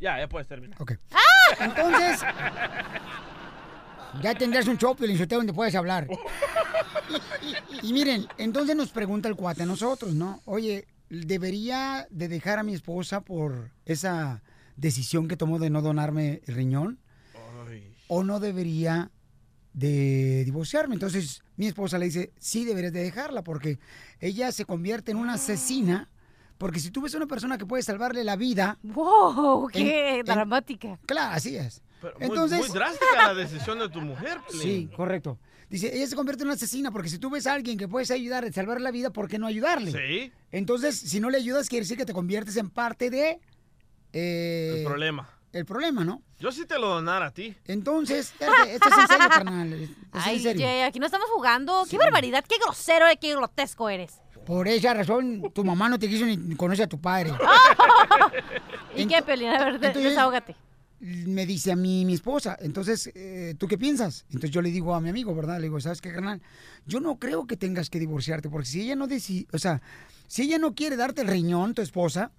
S6: Ya, ya puedes terminar.
S2: Ok. Entonces, ya tendrás un show, Piolinsotelo, donde puedes hablar. Y miren, entonces nos pregunta el cuate a nosotros, ¿no? Oye, ¿debería de dejar a mi esposa por esa decisión que tomó de no donarme el riñón? ¿O no debería de divorciarme? Entonces, mi esposa le dice, sí deberías de dejarla porque ella se convierte en una asesina. Porque si tú ves a una persona que puede salvarle la vida...
S7: ¡Wow! ¡Qué
S2: en- en-
S7: dramática!
S2: Claro, así es.
S6: Pero muy-
S2: Entonces,
S6: muy, drástica la decisión de tu mujer, Piolín.
S2: Sí, correcto. Dice, ella se convierte en una asesina porque si tú ves a alguien que puedes ayudar a salvar la vida, ¿por qué no ayudarle?
S6: Sí.
S2: Entonces, si no le ayudas, quiere decir que te conviertes en parte de... eh,
S6: El problema.
S2: El problema, ¿no?
S6: Yo sí te lo donara a ti.
S2: Entonces, esto es en serio, carnal. Es
S7: Ay,
S2: en serio.
S7: Aquí no estamos jugando. ¡Qué barbaridad! ¡Qué grosero y qué grotesco eres!
S2: Por esa razón, tu mamá no te quiso ni conocer a tu padre.
S7: ¿Y qué, Piolín? A ver, de-
S2: Entonces-
S7: desahógate.
S2: Me dice a mí mi esposa, entonces, eh, ¿tú qué piensas? Entonces yo le digo a mi amigo, ¿verdad? Le digo, ¿sabes qué, carnal? Yo no creo que tengas que divorciarte, porque si ella no decide, o sea, si ella no quiere darte el riñón, tu esposa,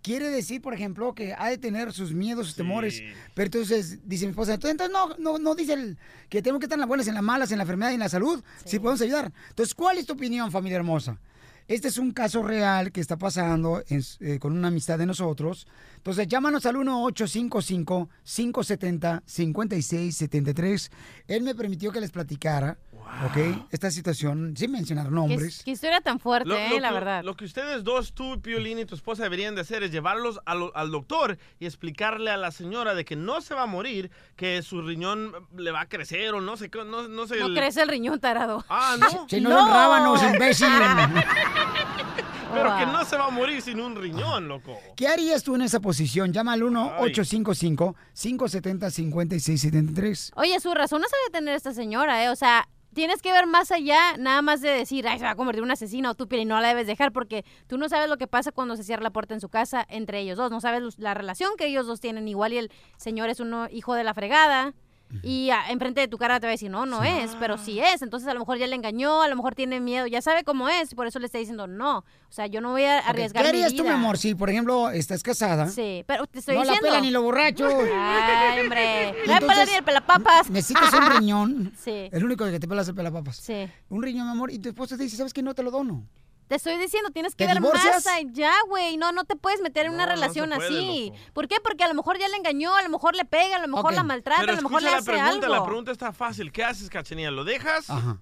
S2: quiere decir, por ejemplo, que ha de tener sus miedos, sus temores. Pero entonces, dice mi esposa, entonces no, no, no dice el- que tenemos que estar en las buenas, en las malas, en la enfermedad y en la salud, si podemos ayudar. Entonces, ¿cuál es tu opinión, familia hermosa? Este es un caso real que está pasando en- eh, con una amistad de nosotros. Entonces, llámanos al 1-855-570-5673. Él me permitió que les platicara, ¿ok? Esta situación, sin mencionar
S7: ¿Qué,
S2: nombres.
S7: qué historia tan fuerte,
S6: Lo,
S7: eh,
S6: lo
S7: la
S6: que,
S7: verdad.
S6: lo que ustedes dos, tú, Piolín y tu esposa deberían de hacer es llevarlos al, al doctor y explicarle a la señora de que no se va a morir, que su riñón le va a crecer o no sé qué, no, no sé.
S7: No
S6: el-
S7: crece el riñón, tarado.
S6: Ah, ¿no?
S2: Si no, son rábanos, imbécil.
S6: Pero que no se va a morir sin un riñón, loco.
S2: ¿Qué harías tú en esa posición? Llama al 1-855-570-5673.
S7: Oye, su razón no sabe tener esta señora, ¿eh? O sea, tienes que ver más allá, nada más de decir, ay, se va a convertir en una asesina o tú, Piolín, no la debes dejar, porque tú no sabes lo que pasa cuando se cierra la puerta en su casa entre ellos dos. No sabes la relación que ellos dos tienen. Igual y el señor es un hijo de la fregada. Y ah, enfrente de tu cara te va a decir, no, no es, pero sí es. Entonces a lo mejor ya le engañó, a lo mejor tiene miedo, ya sabe cómo es, por eso le está diciendo no. O sea, yo no voy a arriesgar
S2: ¿Qué
S7: mi
S2: harías tú, mi amor, si, por ejemplo, estás casada?
S7: Sí, pero te estoy
S2: no
S7: diciendo.
S2: la pela ni los borrachos.
S7: Ay, hombre. No me pela ni el pelapapas.
S2: Necesitas un riñón.
S7: Sí.
S2: El único que te pelas es el pelapapas.
S7: Sí.
S2: Un riñón, mi amor, y tu esposa te dice, ¿sabes qué? No te lo dono.
S7: Te estoy diciendo, tienes que
S2: ¿Te
S7: ver
S2: divorcias?
S7: más allá, güey. No, no te puedes meter en una
S6: No,
S7: relación
S6: puede,
S7: así. ¿Por qué? Porque a lo mejor ya le engañó, a lo mejor le pega, a lo mejor la maltrata,
S6: Pero
S7: a lo mejor le
S6: escucha la
S7: hace
S6: pregunta,
S7: algo.
S6: la pregunta está fácil. ¿Qué haces, Cachanilla? ¿Lo dejas
S2: Ajá.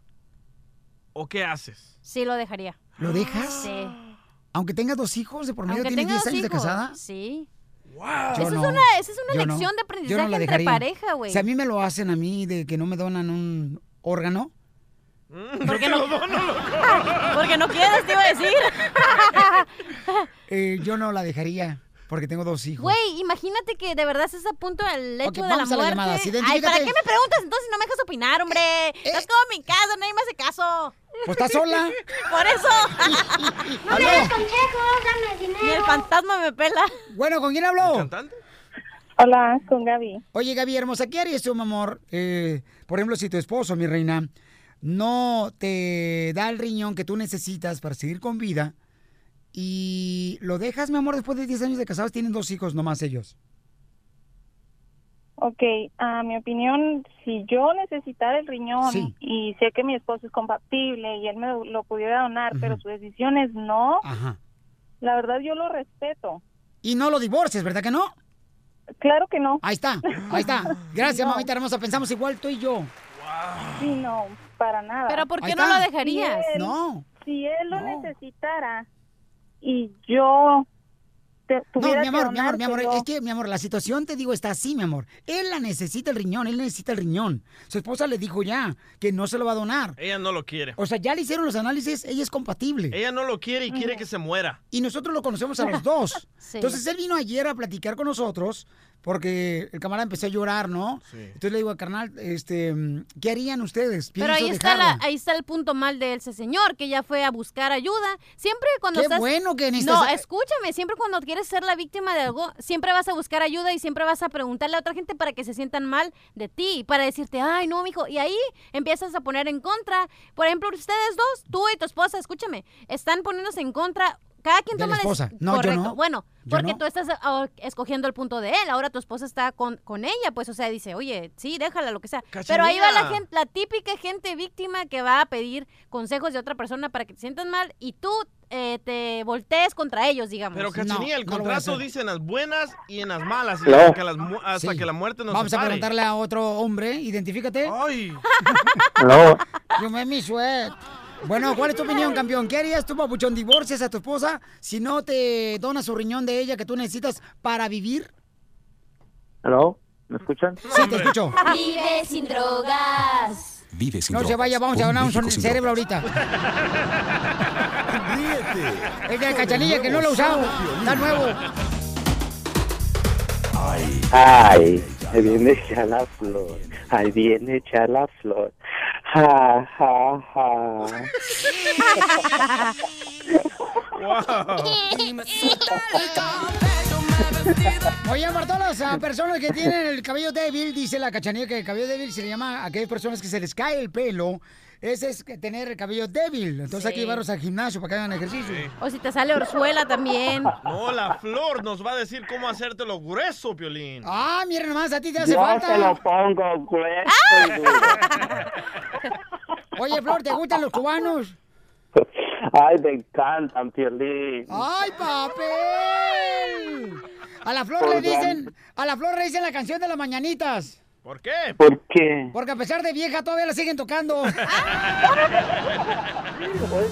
S6: o qué haces?
S7: Sí, lo dejaría.
S2: ¿Lo dejas?
S7: Sí.
S2: Aunque tengas dos hijos de por medio, tienes
S7: tenga
S2: 10
S7: dos
S2: años de casada.
S7: Sí.
S2: Yo
S7: Esa es una, esa es una
S2: no.
S7: lección de aprendizaje entre pareja, güey.
S2: Si a mí me lo hacen a mí de que no me donan un órgano,
S7: ¿Por qué no? Porque no quieres, te iba a decir.
S2: eh, yo no la dejaría porque tengo dos hijos.
S7: Güey, imagínate que de verdad estás a punto del lecho
S2: Ok,
S7: de la
S2: vamos a la
S7: muerte.
S2: llamada. Sí,
S7: Ay,
S2: identifícate.
S7: ¿para qué me preguntas entonces si no me dejas opinar, hombre?
S2: Eh,
S7: Estás como en mi casa, nadie me hace caso.
S2: Pues estás sola.
S7: Por eso.
S2: No me des
S7: consejos, dame dinero. Ni el fantasma me pela.
S2: Bueno, ¿con quién habló?
S8: Hola, con Gaby.
S2: Oye, Gaby, hermosa, ¿qué harías tú, mi amor? Eh, por ejemplo, si tu esposo, mi reina, no te da el riñón que tú necesitas para seguir con vida y lo dejas, mi amor, después de 10 años de casados, tienen dos hijos nomás ellos.
S8: Ok, a mi opinión, si yo necesitara el riñón
S2: Sí.
S8: y sé que mi esposo es compatible y él me lo pudiera donar, pero su decisión es no,
S2: Ajá.
S8: la verdad yo lo respeto.
S2: Y no lo divorces, ¿verdad que no?
S8: Claro que no.
S2: Ahí está, ahí está. Gracias,
S8: No.
S2: mamita hermosa, pensamos igual tú y yo.
S8: Sí, no, para nada.
S7: Pero ¿por qué
S2: Ahí
S7: no
S2: está.
S7: lo dejarías?
S8: Si él-
S2: No.
S8: si él lo necesitara y yo te,
S2: No,
S8: tuviera
S2: mi
S8: que
S2: amor, mi amor, mi amor, es que, mi amor, la situación, te digo, está así, mi amor. Él la necesita el riñón, él necesita el riñón. Su esposa le dijo ya que no se lo va a donar.
S6: Ella no lo quiere.
S2: O sea, ya le hicieron los análisis, ella es compatible.
S6: Ella no lo quiere y quiere que se muera.
S2: Y nosotros lo conocemos a los dos.
S6: Sí.
S2: Entonces él vino ayer a platicar con nosotros porque el camarada empezó a llorar, ¿no? Entonces le digo, carnal, este, ¿qué harían ustedes?
S7: Pero ahí está, la, ahí está el punto mal de ese señor, que ya fue a buscar ayuda. Siempre cuando
S2: Qué
S7: estás...
S2: bueno que necesitas-
S7: No, escúchame, siempre cuando quieres ser la víctima de algo, siempre vas a buscar ayuda y siempre vas a preguntarle a otra gente para que se sientan mal de ti, para decirte, ay, no, mijo, y ahí empiezas a poner en contra. Por ejemplo, ustedes dos, tú y tu esposa, escúchame, están poniéndose en contra... Cada quien
S2: De la
S7: toma la
S2: esposa. No, yo
S7: Correcto.
S2: no.
S7: Bueno,
S2: Yo
S7: porque
S2: no.
S7: tú estás ah, escogiendo el punto de él. Ahora tu esposa está con, con ella, pues, o sea, dice, oye, sí, déjala, lo que sea. Pero ahí va la gente, la típica gente víctima que va a pedir consejos de otra persona para que te sientas mal y tú eh, te voltees contra ellos, digamos.
S6: Pero Cachanilla, el
S2: no a
S6: contrato dice en las buenas y en las malas. y
S2: No.
S6: hasta, que, las mu- hasta
S2: Sí.
S6: que la muerte nos
S2: Vamos a preguntarle a otro hombre, identifícate.
S6: Ay.
S2: Yo me mi sweat. Bueno, ¿cuál es tu opinión, campeón? ¿Qué harías tú, papuchón? ¿Divorcias a tu esposa si no te dona su riñón de ella que tú necesitas para vivir?
S10: ¿Aló? ¿Me escuchan?
S2: Sí, te escucho.
S7: Vive sin drogas.
S5: Vive sin
S2: No se
S5: drogas.
S2: vaya, vamos a donar un cerebro
S5: drogas.
S2: ahorita.
S5: Ríete.
S2: Es de cachanilla que no lo usado. Está nuevo.
S10: Ay, ahí viene echar la flor. Ahí viene echar la flor. Ja, ja, ja.
S2: Oye, para todas las ah, personas que tienen el cabello débil, dice la cachanilla que el cabello débil se le llama a aquellas personas que se les cae el pelo. Ese es que tener el cabello débil. Entonces hay que llevarlos al gimnasio para que hagan ejercicio.
S7: O si te sale orzuela también.
S6: No, la flor nos va a decir cómo hacértelo grueso, Piolín.
S2: Ah, mira nomás, a ti te hace
S10: Yo
S2: falta.
S10: te lo pongo grueso.
S2: Oye, Flor, ¿te gustan los cubanos?
S10: Ay, me encantan, Piolín.
S2: ¡Ay, papel! A la Flor le
S10: Oigan.
S2: dicen, a la Flor le dicen la canción de las mañanitas.
S6: ¿Por qué?
S10: ¿Por qué?
S2: Porque a pesar de vieja todavía la siguen tocando.
S10: Oye,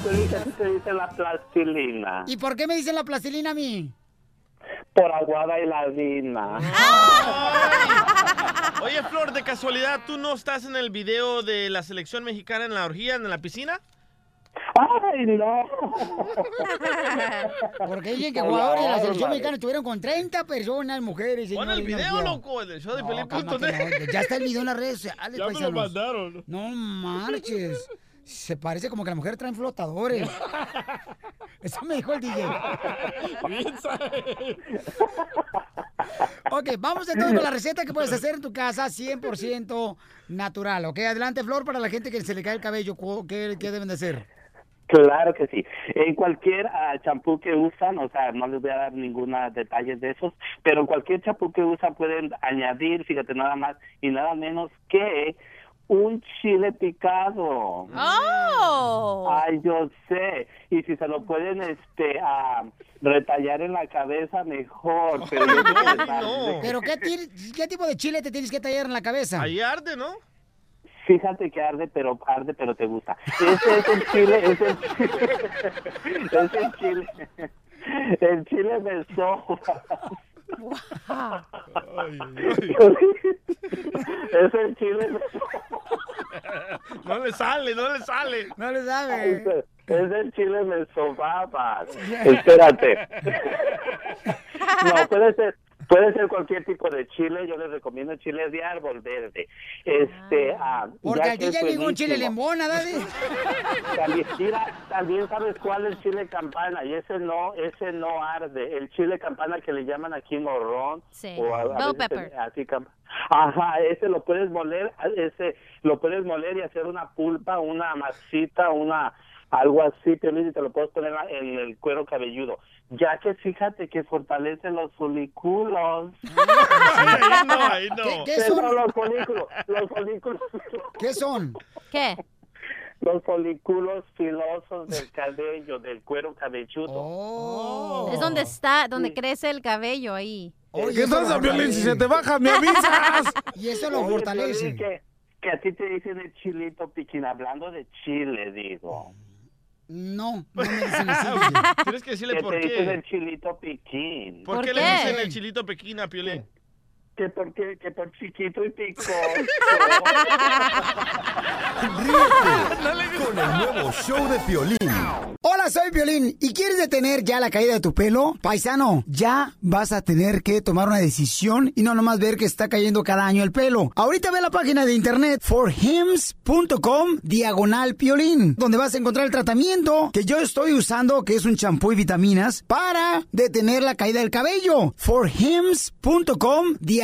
S10: Piolín, te dicen la plastilina.
S2: ¿Y por qué me dicen la plastilina a mí?
S10: Por aguada y ladina.
S6: Oye, Flor, de casualidad, ¿tú no estás en el video de la selección mexicana en la orgía, en la piscina?
S10: Ay, no.
S2: Porque dicen que jugadores de la selección mexicana estuvieron con 30 personas, mujeres.
S6: Pon el video,
S2: no.
S6: loco, el show de
S2: No,
S6: net.
S2: no, Ya está el video en las redes sociales,
S6: Ya me lo
S2: paisanos.
S6: mandaron.
S2: No marches. Se parece como que la mujer trae flotadores. Eso me dijo el DJ. Ok, vamos entonces con la receta que puedes hacer en tu casa 100% natural. Ok, adelante, Flor, para la gente que se le cae el cabello, ¿qué, qué deben de hacer?
S10: Claro que sí. En cualquier ah, champú que usan, o sea, no les voy a dar ningún detalle de esos, pero en cualquier champú que usan pueden añadir, fíjate, nada más y nada menos que un chile picado.
S7: ¡Oh!
S10: Ay, yo sé. Y si se lo pueden este ah, retallar en la cabeza, mejor. Pero yo arde.
S2: ¿Pero qué, ti- qué tipo de chile te tienes que tallar en la cabeza?
S6: Ahí arde, ¿no?
S10: Fíjate que arde, pero arde, pero te gusta. Ese es el chile, es el es el chile. El chile me soba. Es el chile me
S6: No le sale, no le sale.
S2: No le
S10: Es el- es el chile me sobaba. Espérate. No, puede ser, puede ser cualquier tipo de chile. Yo les recomiendo chile de árbol verde. Este, ah,
S2: Porque
S10: ya
S2: aquí
S10: que
S2: ya
S10: es
S2: llegó un chile lembona, Daddy.
S10: También, mira, también sabes cuál es el chile campana y ese no, ese no arde. El chile campana que le llaman aquí morrón
S7: Sí.
S10: o a- a
S7: Bell
S10: veces
S7: pepper.
S10: así Ajá, ese lo puedes moler, ese lo puedes moler y hacer una pulpa, una masita, una algo así, y te lo puedes poner en el cuero cabelludo. Ya que fíjate que fortalece los folículos.
S6: ahí no, ahí no.
S2: ¿Qué, son?
S10: los folículos, los folículos.
S2: ¿Qué son?
S7: ¿Qué?
S10: Los folículos filosos del cabello, del cuero cabelludo.
S2: Oh.
S7: Es donde está, donde crece el cabello ahí.
S2: Oye,
S6: ¿Qué
S2: lo
S6: Piolín? Si se te baja, me avisas.
S2: Y eso lo
S10: Oye,
S2: fortalece.
S10: Que, que a ti te dicen el chilito piquín, hablando de chile, digo.
S2: No, no me dicen así.
S6: Tienes que decirle
S10: ¿Qué
S6: por
S10: te dicen
S6: qué.
S10: el chilito piquín?
S6: ¿Por,
S2: ¿Por
S6: qué,
S2: qué?
S6: le dicen el chilito pequín a Piolín?
S10: Que por, qué? que por chiquito y picoso.
S5: Ríete con el nuevo show de Piolín.
S2: Hola, soy Violín. ¿Y quieres detener ya la caída de tu pelo? Paisano, ya vas a tener que tomar una decisión y no nomás ver que está cayendo cada año el pelo. Ahorita ve la página de internet forhims.com diagonal piolín, donde vas a encontrar el tratamiento que yo estoy usando, que es un champú y vitaminas, para detener la caída del cabello. forhims.com diagonal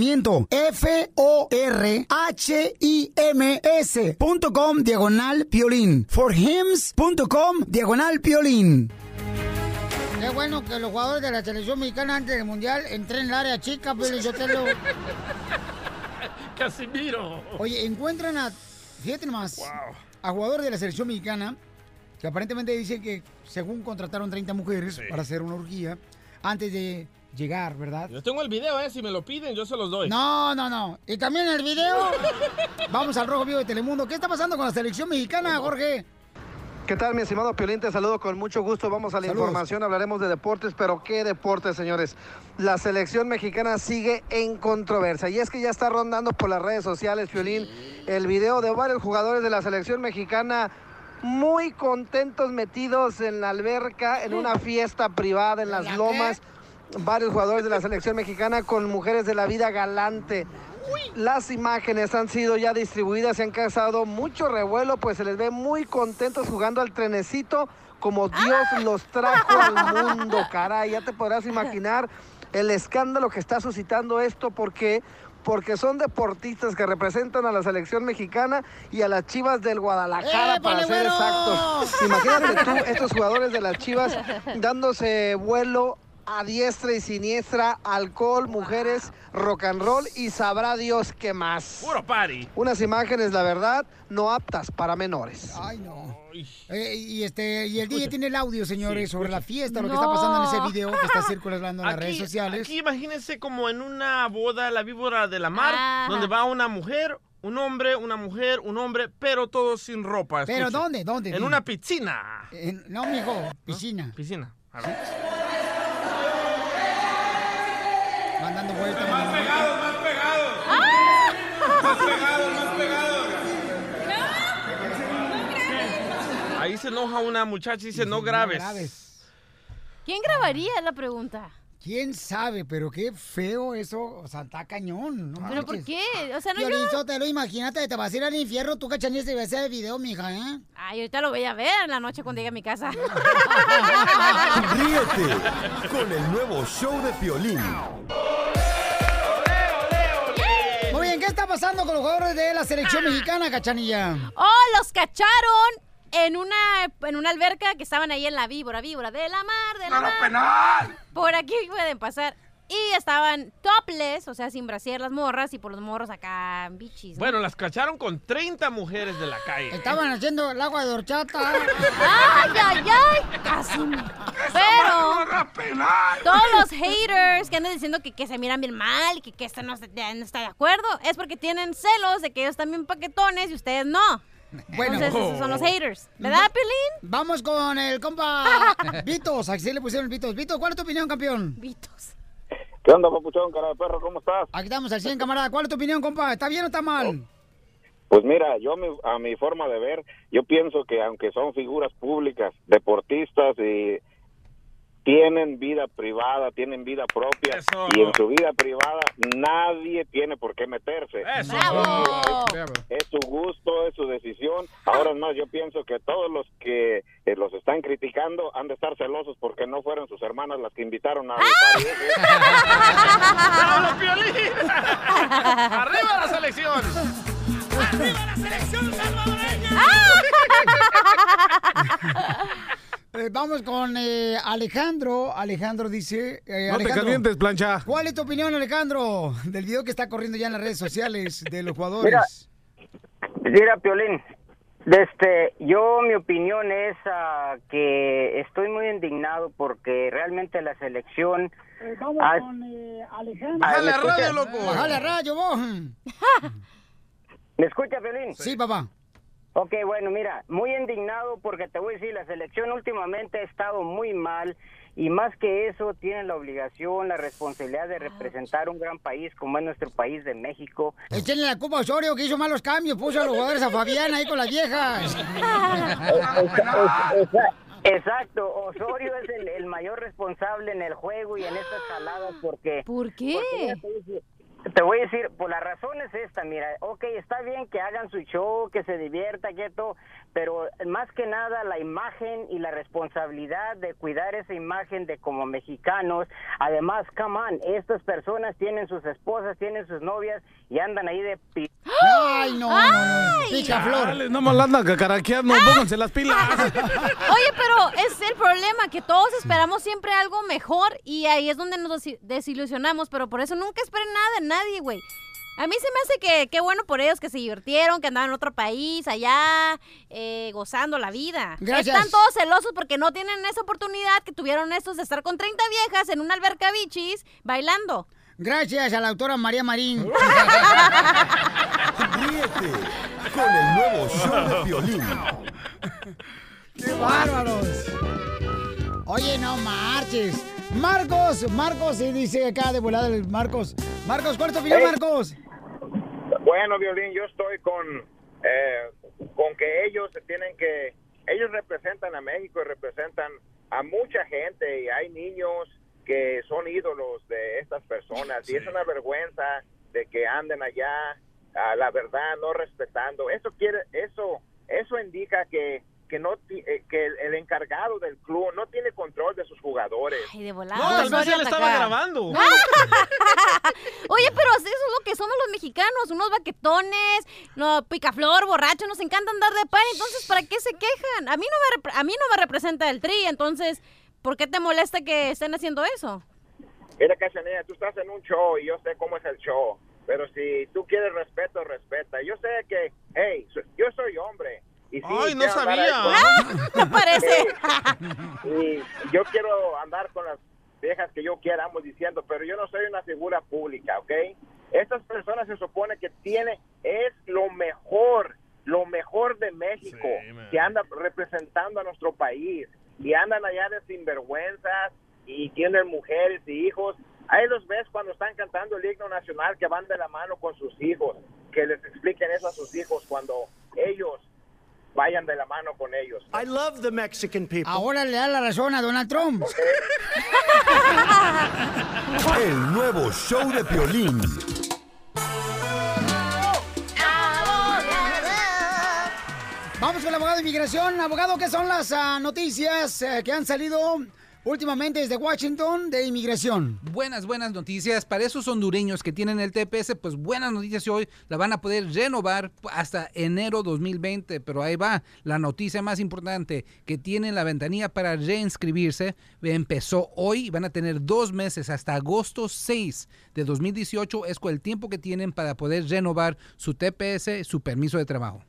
S2: F-O-R-H-I-M-S.com diagonal piolín. forhims.com diagonal piolín. Qué bueno que los jugadores de la selección mexicana antes del mundial entren en el área chica, pero yo te lo.
S6: Casimiro.
S2: Oye, encuentran a. Fíjate nomás. A jugadores de la selección mexicana que aparentemente dicen que, según contrataron 30 mujeres para hacer una orgía antes de llegar, ¿verdad?
S6: Yo tengo el video, ¿eh? Si me lo piden, yo se los doy.
S2: No, no, no. Y también el video. Vamos al Rojo Vivo de Telemundo. ¿Qué está pasando con la selección mexicana, Jorge?
S3: ¿Qué tal, mi estimado Piolín? Te saludo con mucho gusto. Vamos a la
S2: Saludos.
S3: información, hablaremos de deportes, pero ¿qué deportes, señores? La selección mexicana sigue en controversia y es que ya está rondando por las redes sociales, Piolín, el video de varios jugadores de la selección mexicana muy contentos metidos en la alberca, en una fiesta privada en las lomas. Varios jugadores de la selección mexicana con mujeres de la vida galante. Las imágenes han sido ya distribuidas y han causado mucho revuelo, pues se les ve muy contentos jugando al trenecito como Dios los trajo al mundo, caray. Ya te podrás imaginar el escándalo que está suscitando esto porque porque son deportistas que representan a la selección mexicana y a las Chivas del Guadalajara, para
S2: ¡Épale,
S3: ser exactos. Imagínate tú, estos jugadores de las Chivas dándose vuelo a diestra y siniestra, alcohol, mujeres, rock and roll y sabrá Dios qué más.
S6: Puro party.
S3: Unas imágenes, la verdad, no aptas para menores.
S2: Ay, no. Eh, y este y el DJ tiene el audio, señores, sobre la fiesta, lo que está pasando en ese video que está circulando en las redes sociales.
S6: Aquí imagínense como en una boda, la víbora de la mar, donde va una mujer, un hombre, una mujer, un hombre, pero todos sin ropa.
S2: ¿Pero dónde? ¿Dónde?
S6: En una piscina.
S2: En- no, mijo, piscina.
S6: Piscina. A ver.
S2: Mandando vueltas.
S12: Más pegados, más pegados. Más pegados, más pegados.
S6: Ahí se enoja una muchacha y dice, no grabes.
S2: grabes.
S7: ¿Quién grabaría? Es la pregunta.
S2: ¿Quién sabe? Pero qué feo eso. O sea, está cañón. No
S7: ¿Pero por qué? O sea, no yo-
S2: Sotelo, imagínate, te vas a ir al infierno, tú cachanilla y ves ese video, mija, ¿eh?
S7: Ay, ahorita lo voy a ver en la noche cuando llegue a mi casa.
S5: Ríete con el nuevo show de Piolín.
S2: Muy bien, ¿qué está pasando con los jugadores de la selección mexicana, cachanilla?
S7: ¡Oh, los cacharon! En una, en una alberca que estaban ahí en la víbora, víbora de la mar, de la mar. Por aquí pueden pasar. Y estaban topless, o sea, sin brasier las morras y por los morros acá bichis. ¿no?
S6: Bueno, las cacharon con 30 mujeres de la calle.
S2: Estaban haciendo el agua de horchata.
S7: ¡Ay, ay, ay! Casi. Pero todos los haters que andan diciendo que, que se miran bien mal y que, que esto no, no está de acuerdo es porque tienen celos de que ellos están bien paquetones y ustedes no.
S2: Bueno.
S7: Entonces, esos son los haters. ¿Verdad, Piolín?
S2: Vamos con el compa Vitos. Aquí le pusieron el Vitos. Vitos, ¿cuál es tu opinión, campeón?
S7: Vitos.
S10: ¿Qué onda, papuchón, cara de perro? ¿Cómo estás?
S2: Aquí estamos al 100, camarada. ¿Cuál es tu opinión, compa? ¿Está bien o está mal?
S10: Pues mira, yo a mi, a mi forma de ver, yo pienso que aunque son figuras públicas, deportistas y tienen vida privada, tienen vida propia
S6: Eso.
S10: y en su vida privada nadie tiene por qué meterse.
S6: Eso.
S10: Es, es su gusto, es su decisión. Ahora es más, yo pienso que todos los que eh, los están criticando han de estar celosos porque no fueron sus hermanas las que invitaron a
S6: ¡Ah! ¡Arriba la selección!
S12: ¡Arriba la selección salvadoreña!
S2: vamos con eh, Alejandro. Alejandro dice... eh,
S19: No te
S2: Alejandro,
S19: calientes, plancha.
S2: ¿Cuál es tu opinión, Alejandro, del video que está corriendo ya en las redes sociales de los jugadores?
S20: Mira, Piolín, este, yo mi opinión es ah, que estoy muy indignado porque realmente la selección...
S2: vamos
S20: Ah,
S2: con Alejandro.
S20: Bájale ¿me a radio,
S2: loco. Bájale a radio, vos.
S20: ¿Me escucha, Piolín?
S2: Sí, papá.
S20: Ok, bueno, mira, muy indignado porque te voy a decir, la selección últimamente ha estado muy mal y más que eso tienen la obligación, la responsabilidad de representar un gran país como es nuestro país de México.
S2: Echenle la culpa a Osorio que hizo malos cambios, puso a los jugadores a Fabián ahí con las viejas.
S20: Exa- Exacto, Osorio es el, el mayor responsable en el juego y en estas jaladas porque...
S7: ¿Por qué?
S20: Te voy a decir, por la razón es esta, mira, ok, está bien que hagan su show, que se divierta, que todo, pero más que nada la imagen y la responsabilidad de cuidar esa imagen de como mexicanos, además, come on, estas personas tienen sus esposas, tienen sus novias y andan ahí de... pi-
S2: Ay, no, no, no, pica flor.
S19: No me la andan cacaraqueando, pónganse las pilas.
S7: Oye, pero es el problema, que todos esperamos siempre algo mejor y ahí es donde nos desi- desilusionamos, pero por eso nunca esperen nada de nadie, güey. A mí se me hace que qué bueno por ellos que se divirtieron, que andaban en otro país, allá, eh, gozando la vida.
S2: Gracias.
S7: Están todos celosos porque no tienen esa oportunidad que tuvieron estos de estar con 30 viejas en una alberca bichis bailando.
S2: Gracias a la autora María Marín.
S5: Ríete con el nuevo show de Piolín.
S2: ¡Qué bárbaros! Oye, no marches. Marcos, Marcos, se dice acá de volada el Marcos. Marcos, ¿cuál es tu opinión,
S21: Hey.
S2: Marcos?
S21: Bueno, Violín, yo estoy con, eh, con que ellos se tienen que, ellos representan a México y representan a mucha gente y hay niños que son ídolos de estas personas y es una vergüenza de que anden allá, a la verdad, no respetando. Eso quiere, eso, eso indica que que no ti- eh, que el, el encargado del club no tiene control de sus jugadores.
S7: Ay, de volada.
S6: No, tal vez él estaba grabando.
S7: Oye, pero eso es lo que somos los mexicanos, unos baquetones, no, picaflor, borrachos, nos encanta andar de pan, entonces ¿para qué se quejan? A mí no me a mí no me representa el tri, entonces ¿por qué te molesta que estén haciendo eso?
S21: Mira, Cachanilla, tú estás en un show y yo sé cómo es el show, pero si tú quieres respeto, respeta. Yo sé que, hey, yo soy hombre. Y sí,
S6: Ay, no sabía.
S21: ahí con-
S7: parece.
S21: y yo quiero andar con las viejas que yo quiera, vamos diciendo, pero yo no soy una figura pública, ¿ok? Estas personas se supone que tiene, es lo mejor, lo mejor de México, que anda representando a nuestro país, y andan allá de sinvergüenzas, y tienen mujeres y hijos. Ahí los ves cuando están cantando el himno nacional, que van de la mano con sus hijos, que les expliquen eso a sus hijos cuando ellos vayan de la mano con ellos.
S2: I love the Mexican people. Ahora le da la razón a Donald Trump.
S5: El nuevo show de Piolín.
S2: Vamos con el abogado de inmigración. Abogado, ¿qué son las ah, noticias eh, que han salido últimamente desde Washington de inmigración?
S22: Buenas, buenas noticias. Para esos hondureños que tienen el TPS, pues buenas noticias hoy. La van a poder renovar hasta enero 2020. Pero ahí va la noticia más importante, que tienen la ventanilla para reinscribirse. Empezó hoy y van a tener dos meses hasta agosto 6 de 2018. Es el tiempo que tienen para poder renovar su TPS, su permiso de trabajo.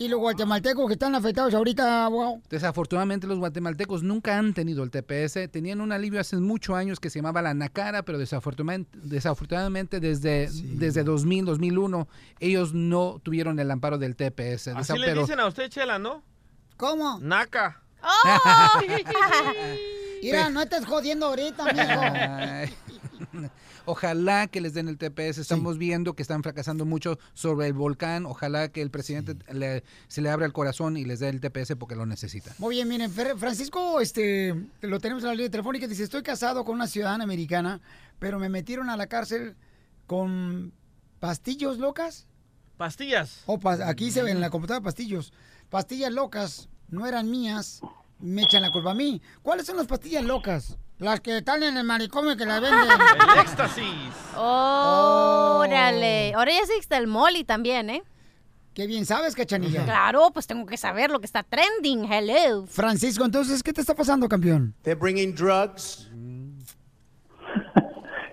S2: Y los guatemaltecos que están afectados ahorita, abogado.
S22: Desafortunadamente los guatemaltecos nunca han tenido el TPS. Tenían un alivio hace muchos años que se llamaba la NACARA, pero desafortunadamente, desafortunadamente desde, desde 2000, 2001, ellos no tuvieron el amparo del TPS.
S6: Así le
S22: pero-
S6: dicen a usted, Chela, ¿no?
S2: ¿Cómo?
S6: Naca.
S2: Mira, no estés jodiendo ahorita, mijo.
S22: Ojalá que les den el TPS. Estamos viendo que están fracasando mucho sobre el volcán. Ojalá que el presidente le- se le abra el corazón y les dé el TPS porque lo necesitan.
S2: Muy bien, miren, Francisco, este, lo tenemos en la línea telefónica, dice, estoy casado con una ciudadana americana, pero me metieron a la cárcel con pastillos locas.
S6: Pastillas.
S2: O aquí se ve en la computadora pastillos. Pastillas locas, no eran mías, me echan la culpa a mí. ¿Cuáles son las pastillas locas? Las que están en el manicomio que las venden.
S6: El éxtasis.
S7: Órale. Ahora ya existe el Molly también, ¿eh?
S2: Qué bien sabes, cachanilla.
S7: Claro, pues tengo que saber lo que está trending. Hello.
S2: Francisco, entonces, ¿qué te está pasando, campeón?
S23: They're bringing drugs.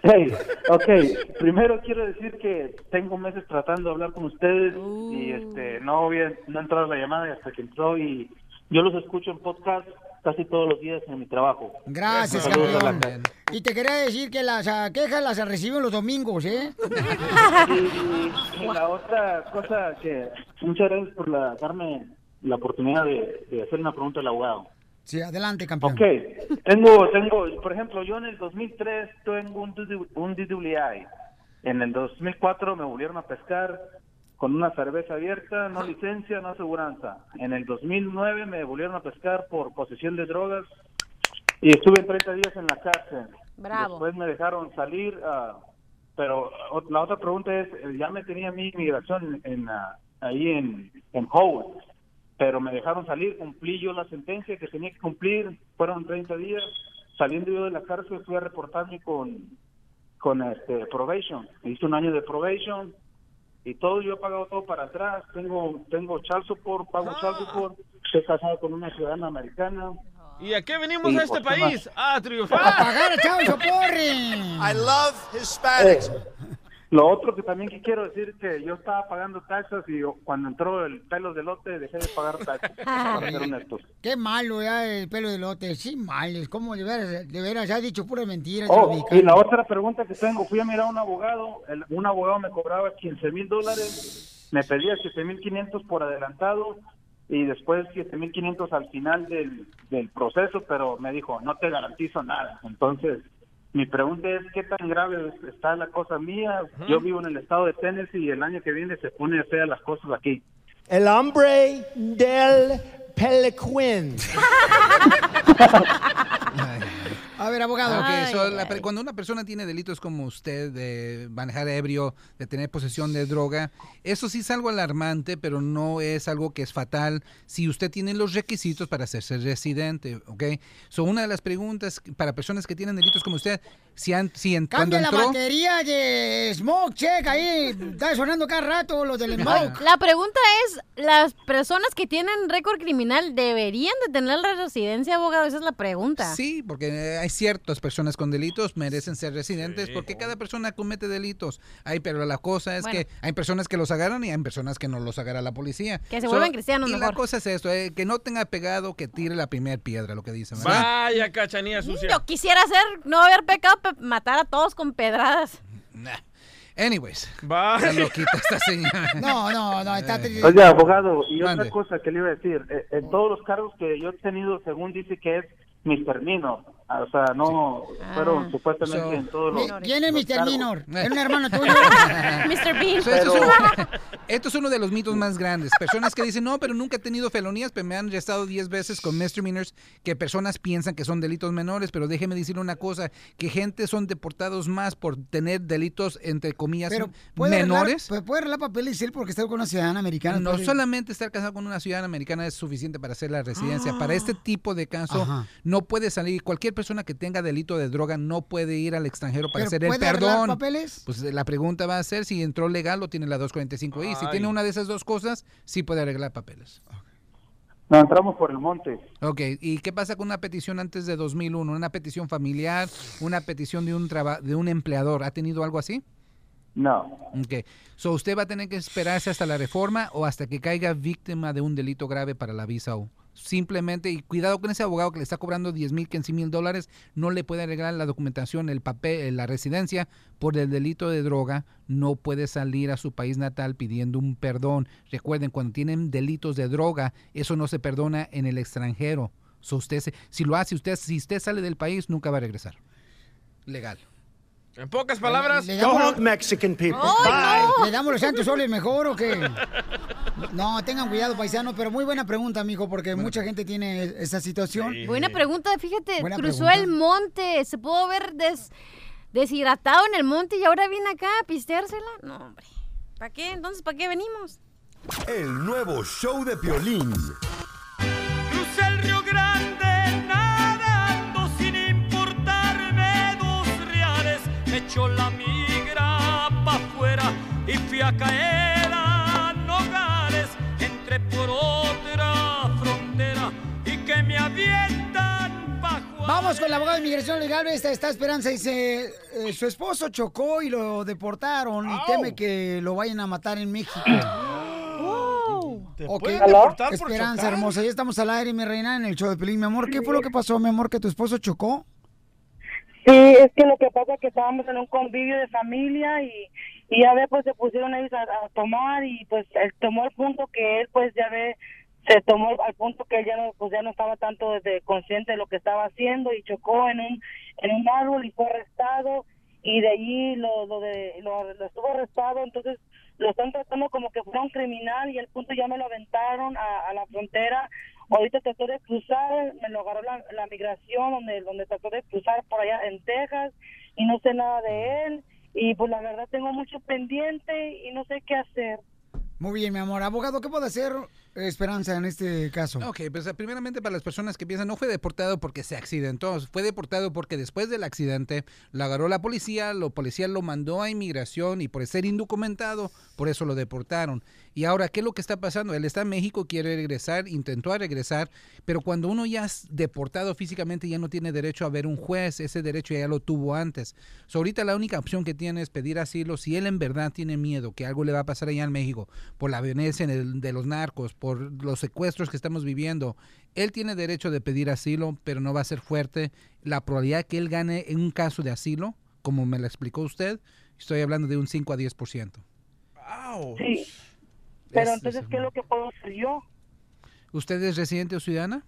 S24: Hey, ok, primero quiero decir que tengo meses tratando de hablar con ustedes y este no voy a, no entrado la llamada hasta que entró y yo los escucho en podcast casi todos los días en mi trabajo.
S2: Gracias, campeón. Y te quería decir que las ah, quejas las reciben los domingos, ¿eh?
S24: Y, y la otra cosa que muchas gracias por la, darme la oportunidad de, de hacer una pregunta al abogado.
S2: Sí, adelante, campeón.
S24: Ok, tengo, tengo, por ejemplo, yo en el 2003 tengo un, un DWI. En el 2004 me volvieron a pescar con una cerveza abierta, no licencia, no aseguranza. En el 2009 me volvieron a pescar por posesión de drogas y estuve 30 días en la cárcel.
S7: Bravo.
S24: Después me dejaron salir, ah, pero la otra pregunta es, eh, ya me tenía mi inmigración en, ah, ahí en, en Howard, pero me dejaron salir, cumplí yo la sentencia que tenía que cumplir, fueron 30 días, saliendo yo de la cárcel fui a reportarme con, con este probation, hice un año de probation y todo, yo he pagado todo para atrás, tengo tengo child support, pago child support, estoy casado con una ciudadana americana,
S6: ¿Y a qué venimos
S24: Sí,
S6: a este
S24: pues, ¿qué
S6: país? A
S24: A
S6: triunfar.
S24: pagar el chavo
S23: I love Hispanics.
S24: Eh, Lo otro que también que quiero decir es que yo estaba pagando taxas y cuando entró el pelo de lote dejé de pagar taxas, para ser honestos.
S2: Qué malo ya el pelo de lote. Sí, mal. ¿Cómo de veras, de veras ha dicho pura mentira?
S24: Oh, y la otra pregunta que tengo, fui a mirar a un abogado, el- un abogado me cobraba 15 mil dólares, me pedía 7 mil 500 por adelantado y después 7 mil 500 al final del, del proceso, pero me dijo, no te garantizo nada. Entonces, mi pregunta es, ¿qué tan grave es- está la cosa mía? Yo vivo en el estado de Tennessee y el año que viene se pone fea las cosas aquí.
S23: El hombre del Pelequin.
S2: A ver, abogado.
S22: La cuando una persona tiene delitos como usted de manejar ebrio, de tener posesión de droga, eso sí es algo alarmante, pero no es algo que es fatal si usted tiene los requisitos para hacerse residente, ¿ok? So, una de las preguntas para personas que tienen delitos como usted, si, han, si en, cuando
S2: Cambia la
S22: entró...
S2: batería de Smoke Check ahí. Está sonando cada rato los del Smoke.
S7: La pregunta es, ¿las personas que tienen récord criminal deberían de tener la residencia, abogado? Esa es la pregunta.
S22: Sí, porque eh, hay ciertas personas con delitos merecen ser residentes porque cada persona comete delitos. Hay, pero la cosa es
S7: Bueno.
S22: que hay personas que los agarran y hay personas que no los agarra la policía.
S7: Que se vuelvan cristianos
S22: Y la cosa es esto, eh, que no tenga pegado, que tire la primera piedra, lo que dicen, ¿verdad?
S6: Vaya cachanilla sucia.
S7: Yo quisiera hacer, no haber pecado, pe- matar a todos con pedradas.
S22: Anyways,
S6: Vaya.
S22: ya lo quita esta señora.
S2: No, no, no, está...
S24: Oye, abogado, y
S22: Mande.
S24: otra cosa que le iba a decir, eh, en todos los cargos que yo he tenido, según dice que es. Minor, ah, o sea, no fueron supuestamente
S22: So-
S24: en todos los...
S2: ¿Quién es
S24: los
S2: Mr. Minor? ¿Es un hermano tuyo?
S7: Mr. Bean.
S22: So, esto, es uno, esto es uno de los mitos más grandes. Personas que dicen, no, pero nunca he tenido felonías, pero me han arrestado 10 veces con misdemeanors, que personas piensan que son delitos menores, pero déjeme decir una cosa, que gente son deportados más por tener delitos, entre comillas,
S2: Pero puede
S22: menores.
S2: arreglar, puede arreglar papeles él porque está con una ciudadana americana.
S22: No
S2: puede-
S22: solamente estar casado con una ciudadana americana es suficiente para hacer la residencia. Para este tipo de caso,
S2: Ajá.
S22: no puede salir. Cualquier persona que tenga delito de droga no puede ir al extranjero para
S2: ¿Pero
S22: hacer el
S2: puede arreglar
S22: perdón.
S2: papeles?
S22: Pues la pregunta va a ser si entró legal o tiene la 245i. Si tiene una de esas dos cosas, sí puede arreglar papeles.
S24: No, entramos por el monte.
S22: Ok, ¿y qué pasa con una petición antes de 2001? Una petición familiar, una petición de un traba- de un empleador. ¿Ha tenido algo así?
S24: No.
S22: Ok. So, ¿usted va a tener que esperarse hasta la reforma o hasta que caiga víctima de un delito grave para la visa U? Simplemente, y cuidado con ese abogado que le está cobrando 10 mil, 15 mil dólares, no le puede arreglar la documentación, el papel, la residencia por el delito de droga, no puede salir a su país natal pidiendo un perdón. Recuerden, cuando tienen delitos de droga, eso no se perdona en el extranjero. So, usted se- si lo hace, usted, si usted sale del país, nunca va a regresar. Legal.
S6: En pocas palabras,
S2: Le
S23: home, Mexican people.
S2: ¡Ay,
S23: Bye.
S2: no! ¿Le damos los santos soles mejor o qué? No, tengan cuidado, paisano, pero muy buena pregunta, mijo, porque mucha gente tiene esa situación.
S7: Buena pregunta, fíjate,
S2: Buena
S7: cruzó
S2: pregunta.
S7: el monte, se pudo des- deshidratado en el monte y ahora viene acá a pisteársela. No, hombre. ¿Para qué? Entonces, ¿para qué venimos?
S5: El nuevo show de Piolín.
S12: Crucé el Río Grande nadando sin importarme dos reales. Me echó la migra pa' afuera y fui a caer
S2: Vamos con la abogada de inmigración legal. Esta está Esperanza. Dice, eh, su esposo chocó y lo deportaron y teme que lo vayan a matar en México.
S6: ¿Te
S2: Ok,
S6: pueden deportar por
S2: Esperanza
S6: chocar?
S2: hermosa, ya estamos al aire, mi reina, en el show de Pelín. Mi amor, ¿qué fue lo que pasó, mi amor, que tu esposo chocó?
S25: Sí, es que lo que pasa es que estábamos en un convivio de familia y, y ya ve, pues se pusieron ellos a, a tomar y pues él tomó el punto que él, pues ya ve, se tomó al punto que él ya no, pues ya no estaba tanto de, consciente de lo que estaba haciendo y chocó en un, en un árbol y fue arrestado y de allí lo, lo, de, lo, estuvo arrestado, entonces lo están tratando como que fuera un criminal y al punto ya me lo aventaron a, la frontera. Ahorita trató de cruzar, me lo agarró la, la migración donde, donde trató de cruzar por allá en Texas y no sé nada de él y pues la verdad tengo mucho pendiente y no sé qué hacer.
S2: Muy bien, mi amor. Abogado, ¿qué puede hacer Esperanza en este caso?
S22: Ok, pues primeramente para las personas que piensan, no fue deportado porque se accidentó, fue deportado porque después del accidente lo agarró la policía, la policía lo mandó a inmigración y por ser indocumentado, por eso lo deportaron. Y ahora, ¿qué es lo que está pasando? Él está en México, quiere regresar, intentó regresar, pero cuando uno ya es deportado físicamente ya no tiene derecho a ver un juez, ese derecho ya lo tuvo antes. So, ahorita la única opción que tiene es pedir asilo si él en verdad tiene miedo que algo le va a pasar allá en México por la violencia en de los narcos, por los secuestros que estamos viviendo. Él tiene derecho de pedir asilo, pero no va a ser fuerte. La probabilidad que él gane en un caso de asilo, como me lo explicó usted, estoy hablando de un 5 a 10%.
S25: Sí. Pero
S22: Es-
S25: entonces,
S22: es-
S25: ¿qué es lo que puedo hacer yo?
S22: ¿Usted es residente o ciudadana?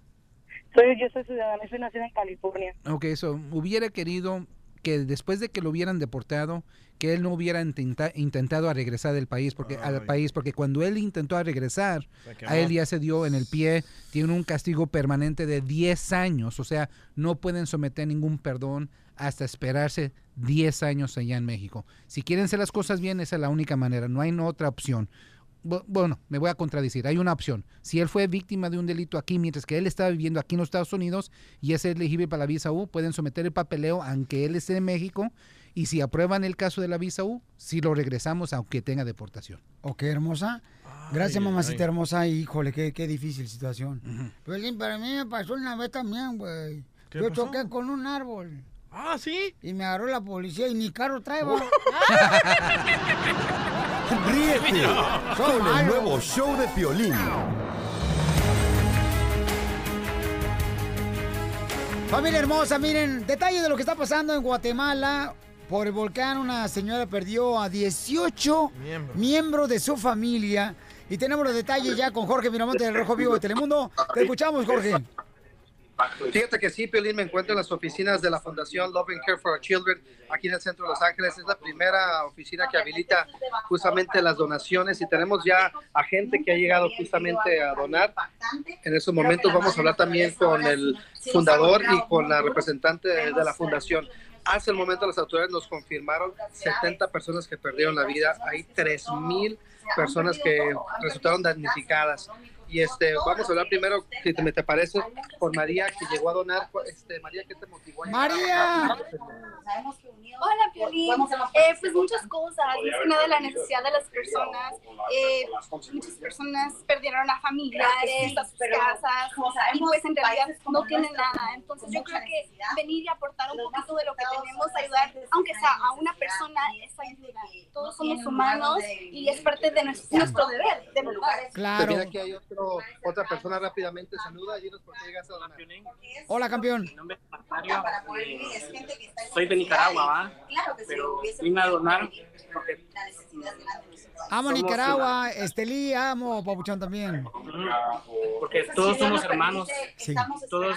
S25: Soy, yo soy ciudadana, soy nacida en California.
S22: Ok, eso. Hubiera querido que después de que lo hubieran deportado, que él no hubiera intenta- intentado a regresar del país, porque al país, porque cuando él intentó a regresar, a él ya se dio en el pie, tiene un castigo permanente de 10 años, o sea, no pueden someter ningún perdón hasta esperarse 10 años allá en México. Si quieren hacer las cosas bien, esa es la única manera, no hay otra opción. Bu- Bueno, me voy a contradecir. Hay una opción. Si él fue víctima de un delito aquí, mientras que él estaba viviendo aquí en los Estados Unidos y es elegible para la visa U, pueden someter el papeleo aunque él esté en México. Y si aprueban el caso de la visa U, si lo regresamos aunque tenga deportación.
S2: Ok, hermosa. Gracias, mamacita hermosa. Híjole, qué, qué difícil situación. Pelín, para mí me pasó una vez también, güey.
S6: ¿Qué
S2: Yo
S6: pasó?
S2: choqué con un árbol.
S6: Ah, ¿sí?
S2: Y me agarró la policía y mi carro trae, va.
S5: Ríete con el nuevo show de Piolín.
S2: Familia hermosa, miren, detalle de lo que está pasando en Guatemala. Por el volcán, una señora perdió a 18
S6: Miembros.
S2: miembros de su familia. Y tenemos los detalles ya con Jorge Miramonte del Rojo Vivo de Telemundo. Te escuchamos, Jorge.
S3: Fíjate que sí, Piolín, me encuentro en las oficinas de la Fundación Love and Care for Our Children aquí en el centro de Los Ángeles. Es la primera oficina que habilita justamente las donaciones y tenemos ya a gente que ha llegado justamente a donar. En esos momentos vamos a hablar también con el fundador y con la representante de, la fundación. Hace el momento las autoridades nos confirmaron 70 personas que perdieron la vida. Hay 3.000 personas que resultaron damnificadas. Y este, vamos a hablar primero, si te, te parece, con María, que llegó a donar. Este, María, ¿qué te motivó? a llegar a
S2: María.
S26: Hola, Piolín. Eh, pues muchas cosas, más que nada la necesidad de las personas. Eh, muchas personas perdieron a familiares, a sus casas, y pues en realidad no tienen nada. Entonces yo creo que venir y aportar un poquito de lo que tenemos, ayudar, aunque sea a una persona, es ayuda. Todos somos humanos y es parte de nuestro, nuestro deber, de verdad.
S3: Mira, aquí hay otro, otra persona rápidamente. Saluda, dinos por qué llegaste a donar.
S2: Hola, campeón.
S27: Mario, soy de Nicaragua, ¿va? Pero vine a donar porque
S2: Amo
S27: Somos
S2: Nicaragua, Estelí, amo Papuchón también.
S27: porque todos somos hermanos.
S2: Sí.
S27: Todos,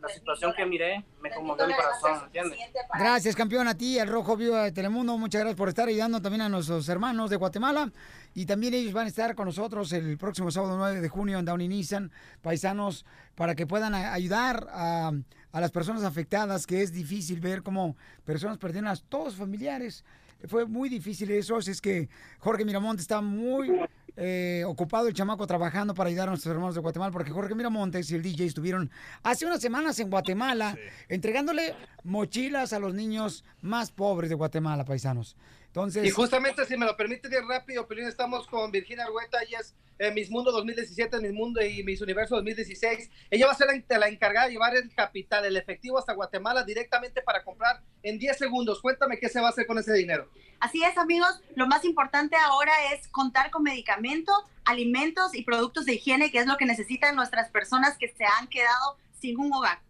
S27: la situación que miré me conmovió el corazón, ¿entiendes?
S2: Gracias, campeón, a ti, al Rojo Vivo de Telemundo. Muchas gracias por estar ayudando también a nuestros hermanos de Guatemala. Y también ellos van a estar con nosotros el próximo sábado 9 de junio en Downey Nissan, paisanos, para que puedan ayudar a, a las personas afectadas, que es difícil ver cómo personas perdieron a todos familiares. Fue muy difícil eso, así es que Jorge Miramonte está muy eh, ocupado el chamaco trabajando para ayudar a nuestros hermanos de Guatemala, porque Jorge Miramontes y el DJ estuvieron hace unas semanas en Guatemala entregándole mochilas a los niños más pobres de Guatemala, paisanos. Entonces,
S3: Y justamente, si me lo permite bien rápido, Pelín, estamos con Virginia Argueta, ella es eh, Miss Mundo 2017, Miss Mundo y Miss Universo 2016. Ella va a ser la, la encargada de llevar el capital, el efectivo hasta Guatemala directamente para comprar en 10 segundos. Cuéntame qué se va a hacer con ese dinero.
S28: Así es, amigos. Lo más importante ahora es contar con medicamentos, alimentos y productos de higiene, que es lo que necesitan nuestras personas que se han quedado sin un hogar.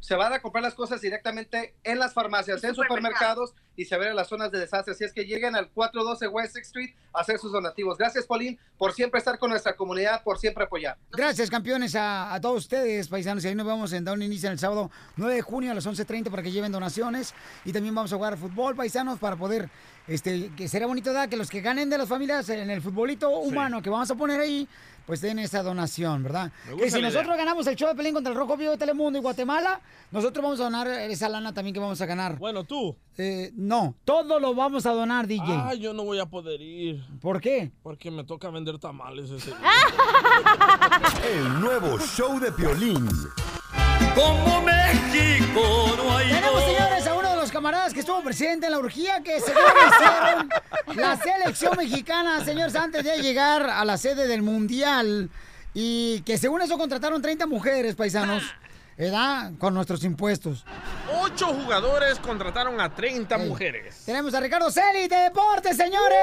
S3: Se van a comprar las cosas directamente en las farmacias, en supermercados y se ven en las zonas de desastre. Así es que lleguen al 412 West Sixth Street a hacer sus donativos. Gracias, Paulín, por siempre estar con nuestra comunidad, por siempre apoyar.
S2: Gracias, campeones, a, a todos ustedes, paisanos. Y ahí nos vemos en Down Inicia el sábado 9 de junio a las 11.30 para que lleven donaciones. Y también vamos a jugar fútbol, paisanos, para poder, este, que será bonito, ¿verdad? Que los que ganen de las familias en el futbolito humano que vamos a poner ahí, pues den esa donación, ¿verdad? Que si nosotros
S6: idea.
S2: ganamos el show de Pelín contra el Rojo Vivo de Telemundo y Guatemala, nosotros vamos a donar esa lana también que vamos a ganar.
S6: Bueno, tú.
S2: Eh, no, todo lo vamos a donar, DJ.
S6: Ah, yo no voy a poder ir.
S2: ¿Por qué?
S6: Porque me toca vender tamales ese día.
S5: El nuevo show de Piolín.
S12: Como México no hay
S2: Tenemos, señores, a uno de los camaradas que estuvo presente en la orgía que seguro hicieron la selección mexicana, señores, antes de llegar a la sede del Mundial. Y que según eso contrataron 30 mujeres, paisanos, ¿verdad? Con nuestros impuestos.
S6: Ocho jugadores contrataron a 30
S2: Ey.
S6: mujeres.
S2: Tenemos a Ricardo Celi de Deportes, señores.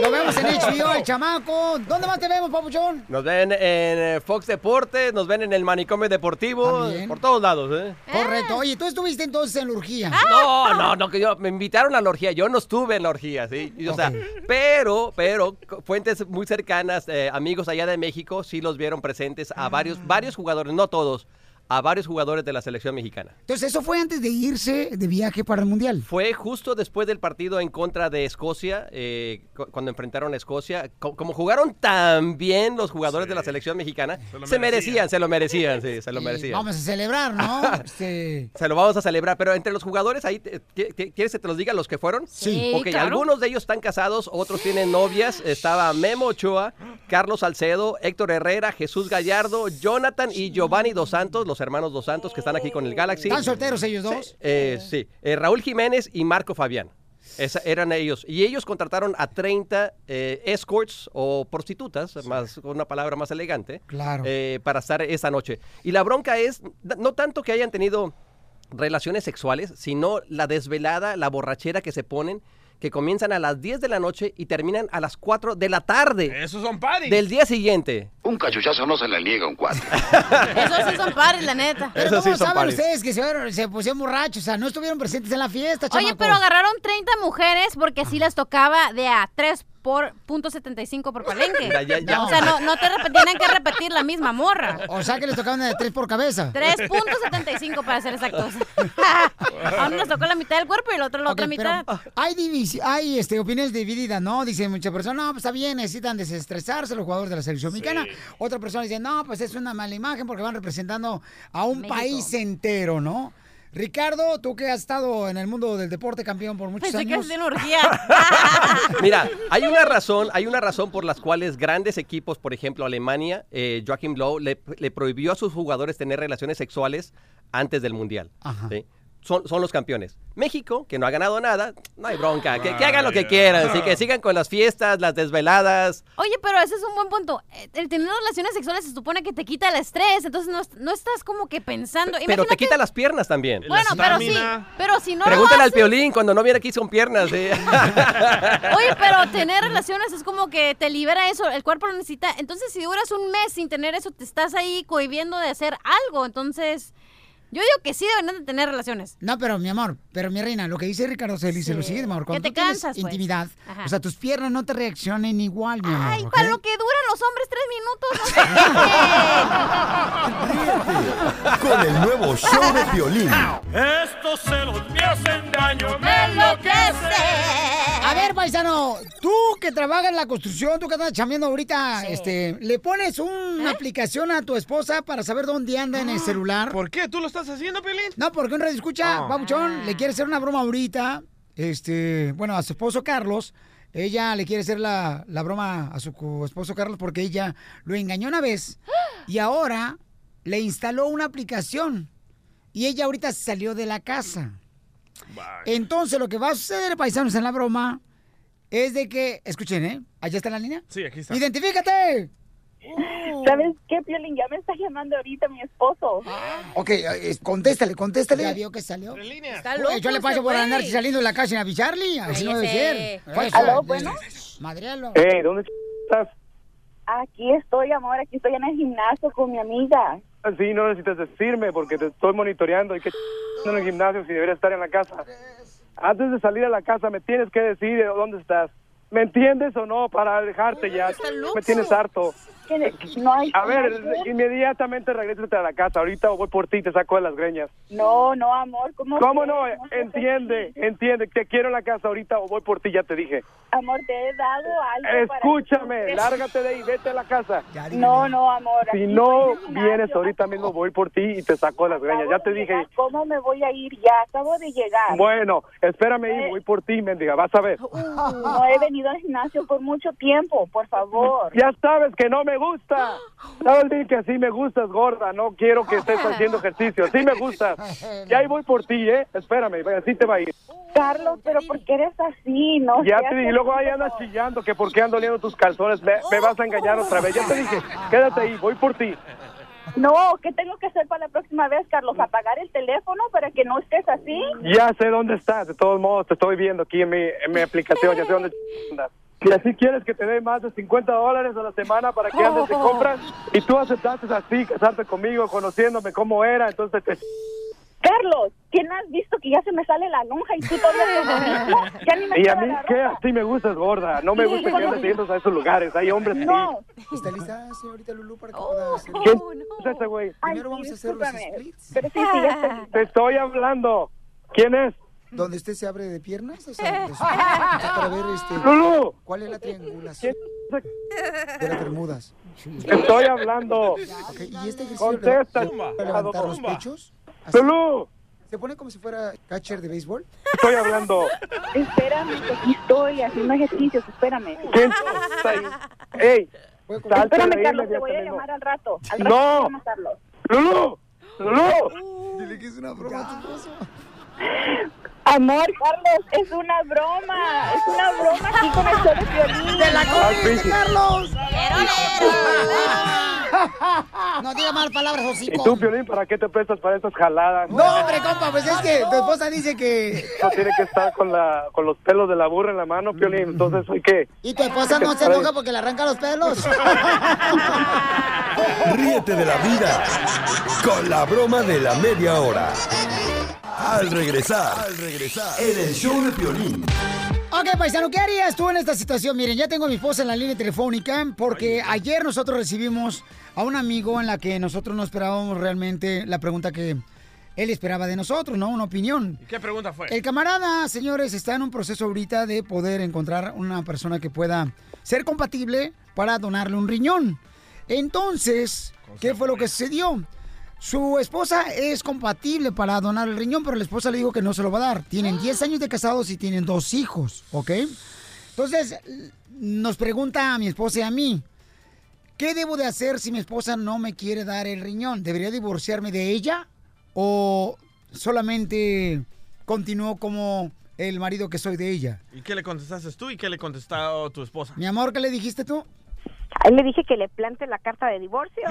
S2: Lo vemos en HBO, el chamaco. ¿Dónde más te vemos, papuchón?
S29: Nos ven en eh, Fox Deportes, nos ven en el manicomio deportivo,
S2: También.
S29: por todos lados, ¿eh?
S2: Correcto. Oye, tú estuviste entonces en la orgía.
S29: No, no, no, que yo me invitaron a la orgía, yo no estuve en la orgía, sí. Y, O sea, pero, pero fuentes muy cercanas, eh, amigos allá de México, sí los vieron presentes a varios, varios jugadores, no todos, a varios jugadores de la selección mexicana.
S2: Entonces, eso fue antes de irse de viaje para el Mundial.
S29: Fue justo después del partido en contra de Escocia, eh, cu- cuando enfrentaron a Escocia. Co- como jugaron tan bien los jugadores de la selección mexicana, se,
S2: lo
S29: merecían,
S2: merecían.
S29: se lo merecían, sí, se lo merecían.
S2: Vamos a celebrar, ¿no? Este,
S29: Se lo vamos a celebrar, pero entre los jugadores ahí, te- ¿quieres que te los diga los que fueron?
S2: Sí.
S29: Ok,
S2: claro.
S29: algunos de ellos están casados, otros tienen novias. Estaba Memo Ochoa, Carlos Salcedo, Héctor Herrera, Jesús Gallardo, Jonathan y Giovanni Dos Santos, los hermanos Dos Santos que están aquí con el Galaxy.
S2: ¿Están solteros ellos dos?
S29: Eh, sí, Eh, Raúl Jiménez y Marco Fabián. Esa- eran ellos. Y ellos contrataron a 30 eh, escorts o prostitutas, más, con una palabra más elegante,
S2: Claro.
S29: eh, para estar esa noche. Y la bronca es, no tanto que hayan tenido relaciones sexuales, sino la desvelada, la borrachera que se ponen, que comienzan a las 10 de la noche y terminan a las 4 de la tarde.
S6: Esos son paris.
S29: Del día siguiente.
S30: Un cachuchazo no se le niega a un cuatro.
S7: Esos sí son pares, la neta.
S2: Pero ¿cómo saben ustedes que se, pusieron borrachos? O sea, no estuvieron presentes en la fiesta,
S7: Oye,
S2: chamacos?
S7: pero agarraron 30 mujeres porque así les tocaba de a 3 por punto 75 por palenque.
S2: Ya, ya, ya.
S7: O sea, no, no te rep- tienen que repetir la misma morra.
S2: O sea, que les tocaban de tres por cabeza.
S7: 3.75 para ser exactos. A uno nos tocó la mitad del cuerpo y el otro la otra
S2: Ok, pero
S7: mitad.
S2: hay, divis- hay este, opiniones divididas, ¿no? Dicen muchas personas, no, pues está bien, necesitan desestresarse los jugadores de la selección mexicana. Otra persona dice, no, pues es una mala imagen porque van representando a un
S7: México.
S2: país entero, ¿no? Ricardo, tú que has estado en el mundo del deporte campeón por muchos
S7: Pensé que
S2: años.
S7: orgía.
S29: Mira, hay una razón, hay una razón por las cuales grandes equipos, por ejemplo Alemania, eh, Joachim Low le, le prohibió a sus jugadores tener relaciones sexuales antes del mundial. ¿sí? Son, son los campeones. México, que no ha ganado nada, no hay bronca, que, que hagan lo que quieran, ¿sí? que sigan con las fiestas, las desveladas.
S7: Oye, pero ese es un buen punto. Eh, El tener relaciones sexuales se supone que te quita el estrés, entonces no, no estás como que pensando.
S29: Pero te quita las piernas también.
S7: Bueno, pero sí, pero si no
S29: Pregúntale
S7: lo
S29: al piolín cuando no viene aquí son piernas. ¿sí?
S7: Oye, pero tener relaciones es como que te libera eso, el cuerpo lo necesita. Entonces, si duras un mes sin tener eso, te estás ahí cohibiendo de hacer algo. Entonces, yo digo que sí deben de tener relaciones.
S2: No, pero mi amor, pero mi reina, lo que dice Ricardo Celis es lo siguiente, mi amor. Cuando
S7: Que
S2: tú
S7: te
S2: tienes
S7: cansas, pues.
S2: intimidad,
S7: Ajá.
S2: o sea, tus piernas no te reaccionen igual, mi amor.
S7: Ay, para lo que duran los hombres tres minutos, no sé
S5: Con el nuevo show de Piolín.
S12: Estos celos me hacen daño,
S7: me
S2: A ver, paisano, tú que trabajas en la construcción, tú que estás chambeando ahorita, este, ¿le pones una aplicación a tu esposa para saber dónde anda en el celular?
S6: ¿Por qué? ¿Tú lo estás haciendo, Pelín?
S2: No, porque un radio escucha,
S6: Ah.
S2: Pabuchón, le quiere hacer una broma ahorita, este, bueno, a su esposo Carlos, ella le quiere hacer la, la broma a su esposo Carlos porque ella lo engañó una vez y ahora le instaló una aplicación y ella ahorita salió de la casa. Entonces lo que va a suceder, paisanos, en la broma, es de que, escuchen, ¿eh? ¿Allá está en la línea?
S6: Sí, aquí está.
S2: ¡Identifícate!
S31: ¿Sabes qué, Piolín? Ya me está llamando ahorita mi esposo.
S2: Ok, eh, contéstale, contéstale. Ya vio que salió.
S31: Está
S2: Uy,
S31: loco
S2: Yo le paso por andar saliendo de la casa sin avisarle. Así no debe ser.
S31: Cállese. ¿Aló, bueno?
S2: Madrealo.
S31: Eh,
S32: ¿dónde estás?
S31: Aquí estoy, amor. Aquí estoy en el gimnasio con mi amiga.
S32: Sí, no necesitas decirme porque te estoy monitoreando y que en el gimnasio si deberías estar en la casa. Antes de salir a la casa me tienes que decir dónde estás. ¿Me entiendes o no? Para dejarte ya. Me tienes harto.
S31: No hay
S32: A ver,
S31: no hay-
S32: inmediatamente regrésate a la casa. Ahorita voy por ti y te saco de las greñas.
S31: No, no, amor. ¿Cómo,
S32: ¿Cómo no? Entiende, entiende. Te quiero en la casa ahorita o voy por ti, ya te dije.
S31: Amor, te he dado algo para-
S32: Escúchame, lárgate de ahí, vete a la casa.
S31: No, no, amor.
S32: Si no vienes ahorita mismo, voy por ti y te saco de las greñas. Ya te dije.
S31: ¿Cómo me voy a ir ya? Acabo de llegar.
S32: Bueno, espérame ahí, voy por ti, mendiga, vas a ver.
S31: No he venido al gimnasio por mucho tiempo, por favor.
S32: Ya sabes que no me gusta. Sabes bien que así me gustas, gorda. No quiero que estés haciendo ejercicio. Sí me gustas. Ya ahí voy por ti, ¿eh? Espérame, así te va a ir.
S31: Carlos, pero ¿por qué eres así? No
S32: Ya te dije, y luego ahí andas chillando que por qué ando oliendo tus calzones. Me, me vas a engañar otra vez. Ya te dije, quédate ahí, voy por ti.
S31: No, ¿qué tengo que hacer para la próxima vez, Carlos? ¿Apagar el teléfono para que no estés así?
S32: Ya sé dónde estás. De todos modos, te estoy viendo aquí en mi, en mi aplicación. Ya sé dónde andas. Si así quieres que te dé más de 50 dólares a la semana para que andes de compras y tú aceptaste así, casarte conmigo, conociéndome cómo era, entonces te...
S31: Carlos, ¿quién has visto que ya se me sale la lonja y tú todavía mismo? Ya ni me
S32: Y a mí,
S31: la
S32: ¿qué?
S31: ropa.
S32: Así me gustas, gorda. No me
S31: Sí,
S32: gusta que andes yendo a esos lugares. Hay hombres así.
S31: No.
S2: ¿Está lista, señorita Lulu, para que pueda hacer?
S32: ¿Quién es ese güey?
S2: Primero vamos a hacer los splits.
S31: Pero sí, sí, ya estoy
S32: Te estoy hablando. ¿Quién es?
S2: Donde usted se abre de piernas, o sea, de su- para ver este,
S32: Lulú.
S2: cuál es la triangulación de las Bermudas.
S32: Te estoy hablando.
S2: Ok, ¿Y este ejercicio
S32: Contesta.
S2: levantar los pechos?
S32: Lulú.
S2: ¿Se pone como si fuera catcher de béisbol?
S32: Estoy hablando.
S31: Espérame, que aquí estoy haciendo ejercicios, espérame.
S32: ¿Quién está ahí? ¡Ey!
S31: Espérame, Carlos, te voy a llamar al rato. Al rato
S32: No.
S31: llamo, Carlos.
S32: ¡Lulú! ¡Lulú!
S2: Dile que es una broma, tu esposo.
S31: Amor, Carlos, es una broma. Es una broma aquí con el show de violín.
S2: ¡Te la
S32: Ah,
S2: comiste. Carlos! No diga malas palabras,
S32: ¿Y
S2: hocico.
S32: tú, Piolín, para qué te prestas para estas jaladas?
S2: No, hombre, compa, pues es que tu esposa dice que...
S32: No tiene que estar con, la, con los pelos de la burra en la mano, Piolín. Entonces, ¿soy qué?
S2: ¿Y tu esposa no se enoja porque le arranca los pelos?
S5: Ríete de la vida con la broma de la media hora. Al regresar, al regresar, en el show de Piolín.
S2: Ok, paisano, ¿qué harías tú en esta situación? Miren, ya tengo a mi esposa en la línea telefónica porque ayer nosotros recibimos a un amigo en la que nosotros no esperábamos realmente la pregunta que él esperaba de nosotros, ¿no? Una opinión.
S6: ¿Y qué pregunta fue?
S2: El camarada, señores, está en un proceso ahorita de poder encontrar una persona que pueda ser compatible para donarle un riñón. Entonces, ¿qué fue lo que sucedió? Su esposa es compatible para donar el riñón, pero la esposa le dijo que no se lo va a dar. Tienen 10 años de casados y tienen dos hijos, ¿ok? Entonces, nos pregunta a mi esposa y a mí, ¿qué debo de hacer si mi esposa no me quiere dar el riñón? ¿Debería divorciarme de ella o solamente continúo como el marido que soy de ella?
S6: ¿Y qué le contestaste tú y qué le contestó tu esposa?
S2: Mi amor, ¿qué le dijiste tú?
S31: A él le dije que le plante la carta de divorcio.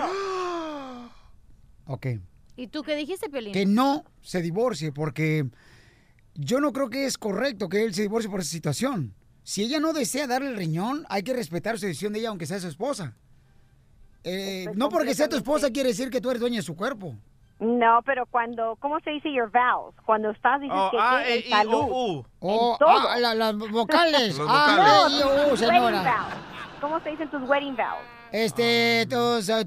S2: Ok.
S7: ¿Y tú qué dijiste, Piolín?
S2: Que no se divorcie porque yo no creo que es correcto que él se divorcie por esa situación. Si ella no desea darle el riñón, hay que respetar su decisión de ella aunque sea su esposa. Eh, no porque sea tu esposa quiere decir que tú eres dueña de su cuerpo.
S31: No, pero cuando, ¿cómo se dice your vows? Cuando estás, dices
S2: Oh,
S31: que
S2: A,
S31: qué,
S2: E,
S31: en
S2: I,
S31: salud.
S2: O, U.
S31: En
S2: Oh, ah, la- las vocales.
S31: Los
S2: Ah,
S31: vocales.
S2: I, O, U,
S31: Wedding
S2: señora.
S31: vows. ¿Cómo se dicen tus wedding vows?
S2: Este,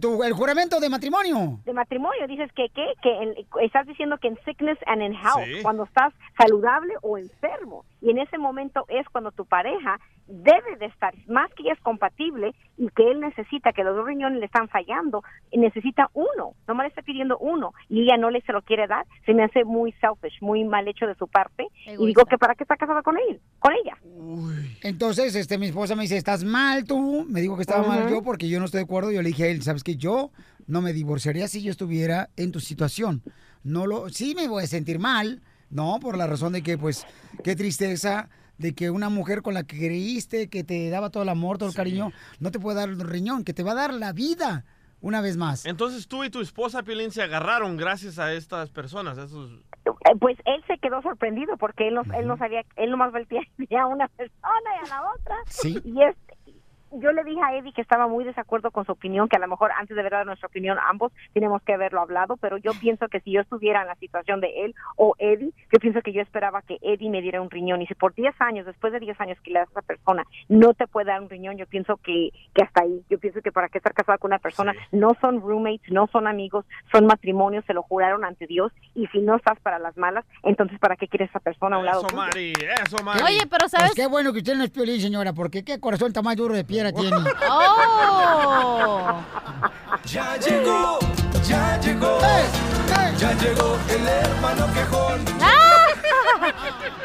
S2: tu- el juramento de matrimonio.
S31: de matrimonio. Dices que, ¿qué? que en- estás diciendo que en sickness and in health,
S2: Sí.
S31: cuando estás saludable o enfermo. Y en ese momento es cuando tu pareja debe de estar, más que ella es compatible y que él necesita, que los dos riñones le están fallando, necesita uno, nomás le está pidiendo uno y ella no le se lo quiere dar, se me hace muy selfish, muy mal hecho de su parte. Y digo que para qué está casada con él, con ella.
S2: Entonces, este, mi esposa me dice, estás mal tú. Me dijo que estaba mal yo porque yo no estoy de acuerdo. Yo le dije a él, ¿sabes qué? Yo no me divorciaría si yo estuviera en tu situación. No lo, sí me voy a sentir mal, ¿no? Por la razón de que, pues, qué tristeza de que una mujer con la que creíste, que te daba todo el amor, todo el cariño, no te puede dar el riñón, que te va a dar la vida una vez más.
S6: Entonces tú y tu esposa, Piolín, se agarraron gracias a estas personas, a esos...
S31: Eh, Pues él se quedó sorprendido porque él no, él no sabía, él nomás veía a una persona y a la otra.
S2: Sí.
S31: Y es, yo le dije a Eddie que estaba muy desacuerdo con su opinión, que a lo mejor antes de ver nuestra opinión ambos tenemos que haberlo hablado, pero yo pienso que si yo estuviera en la situación de él o Eddie, yo pienso que yo esperaba que Eddie me diera un riñón y si por 10 años, después de 10 años que le das a esa persona no te puede dar un riñón, yo pienso que, que hasta ahí, yo pienso que para qué estar casado con una persona, no son roommates, no son amigos, son matrimonios, se lo juraron ante Dios y si no estás para las malas, entonces para qué quieres esa persona a un lado
S6: Eso,
S31: tuyo?
S6: Mari, eso, Mari.
S7: Oye, pero ¿sabes?
S2: Pues qué bueno que usted no es piolín, señora, porque qué corazón tan más duro de tiene.
S7: ¡Oh!
S5: Ya llegó, ya llegó, ya llegó el hermano quejón.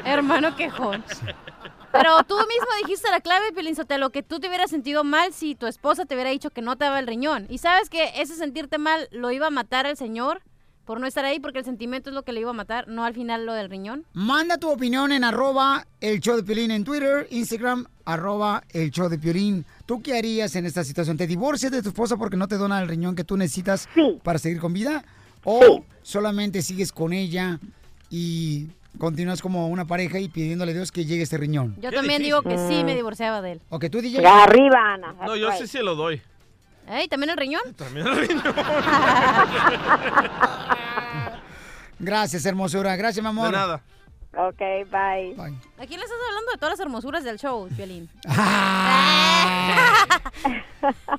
S7: Hermano quejón. Pero tú mismo dijiste la clave, Piolín Sotelo, que tú te hubieras sentido mal si tu esposa te hubiera dicho que no te daba el riñón. Y sabes que ese sentirte mal lo iba a matar al señor por no estar ahí, porque el sentimiento es lo que le iba a matar, no al final lo del riñón.
S2: Manda tu opinión en arroba el show de Piolín en Twitter, Instagram, arroba el show de Piolín. ¿Tú qué harías en esta situación? ¿Te divorcias de tu esposa porque no te dona el riñón que tú necesitas para seguir con vida? ¿O solamente sigues con ella y continúas como una pareja y pidiéndole a Dios que llegue este riñón?
S7: Yo también digo que sí me divorciaba de él.
S2: Ok, tú DJ.
S31: Arriba, Ana.
S6: No, yo sí se lo doy.
S7: ¿Ey, también el riñón?
S6: También el riñón.
S2: Gracias, hermosura. Gracias, mi amor.
S6: De nada.
S31: Ok, bye.
S7: ¿A quién le estás hablando de todas las hermosuras del show, Piolín?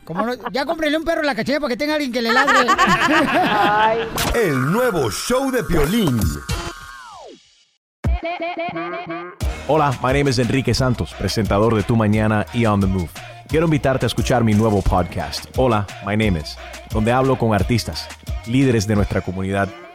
S2: Como no- ya cómprenle un perro en la cachera para que tenga alguien que le ladre.
S5: El nuevo show de Piolín.
S33: Hola, my name is Enrique Santos, presentador de Tu Mañana y On the Move. Quiero invitarte a escuchar mi nuevo podcast, Hola, my name is, donde hablo con artistas, líderes de nuestra comunidad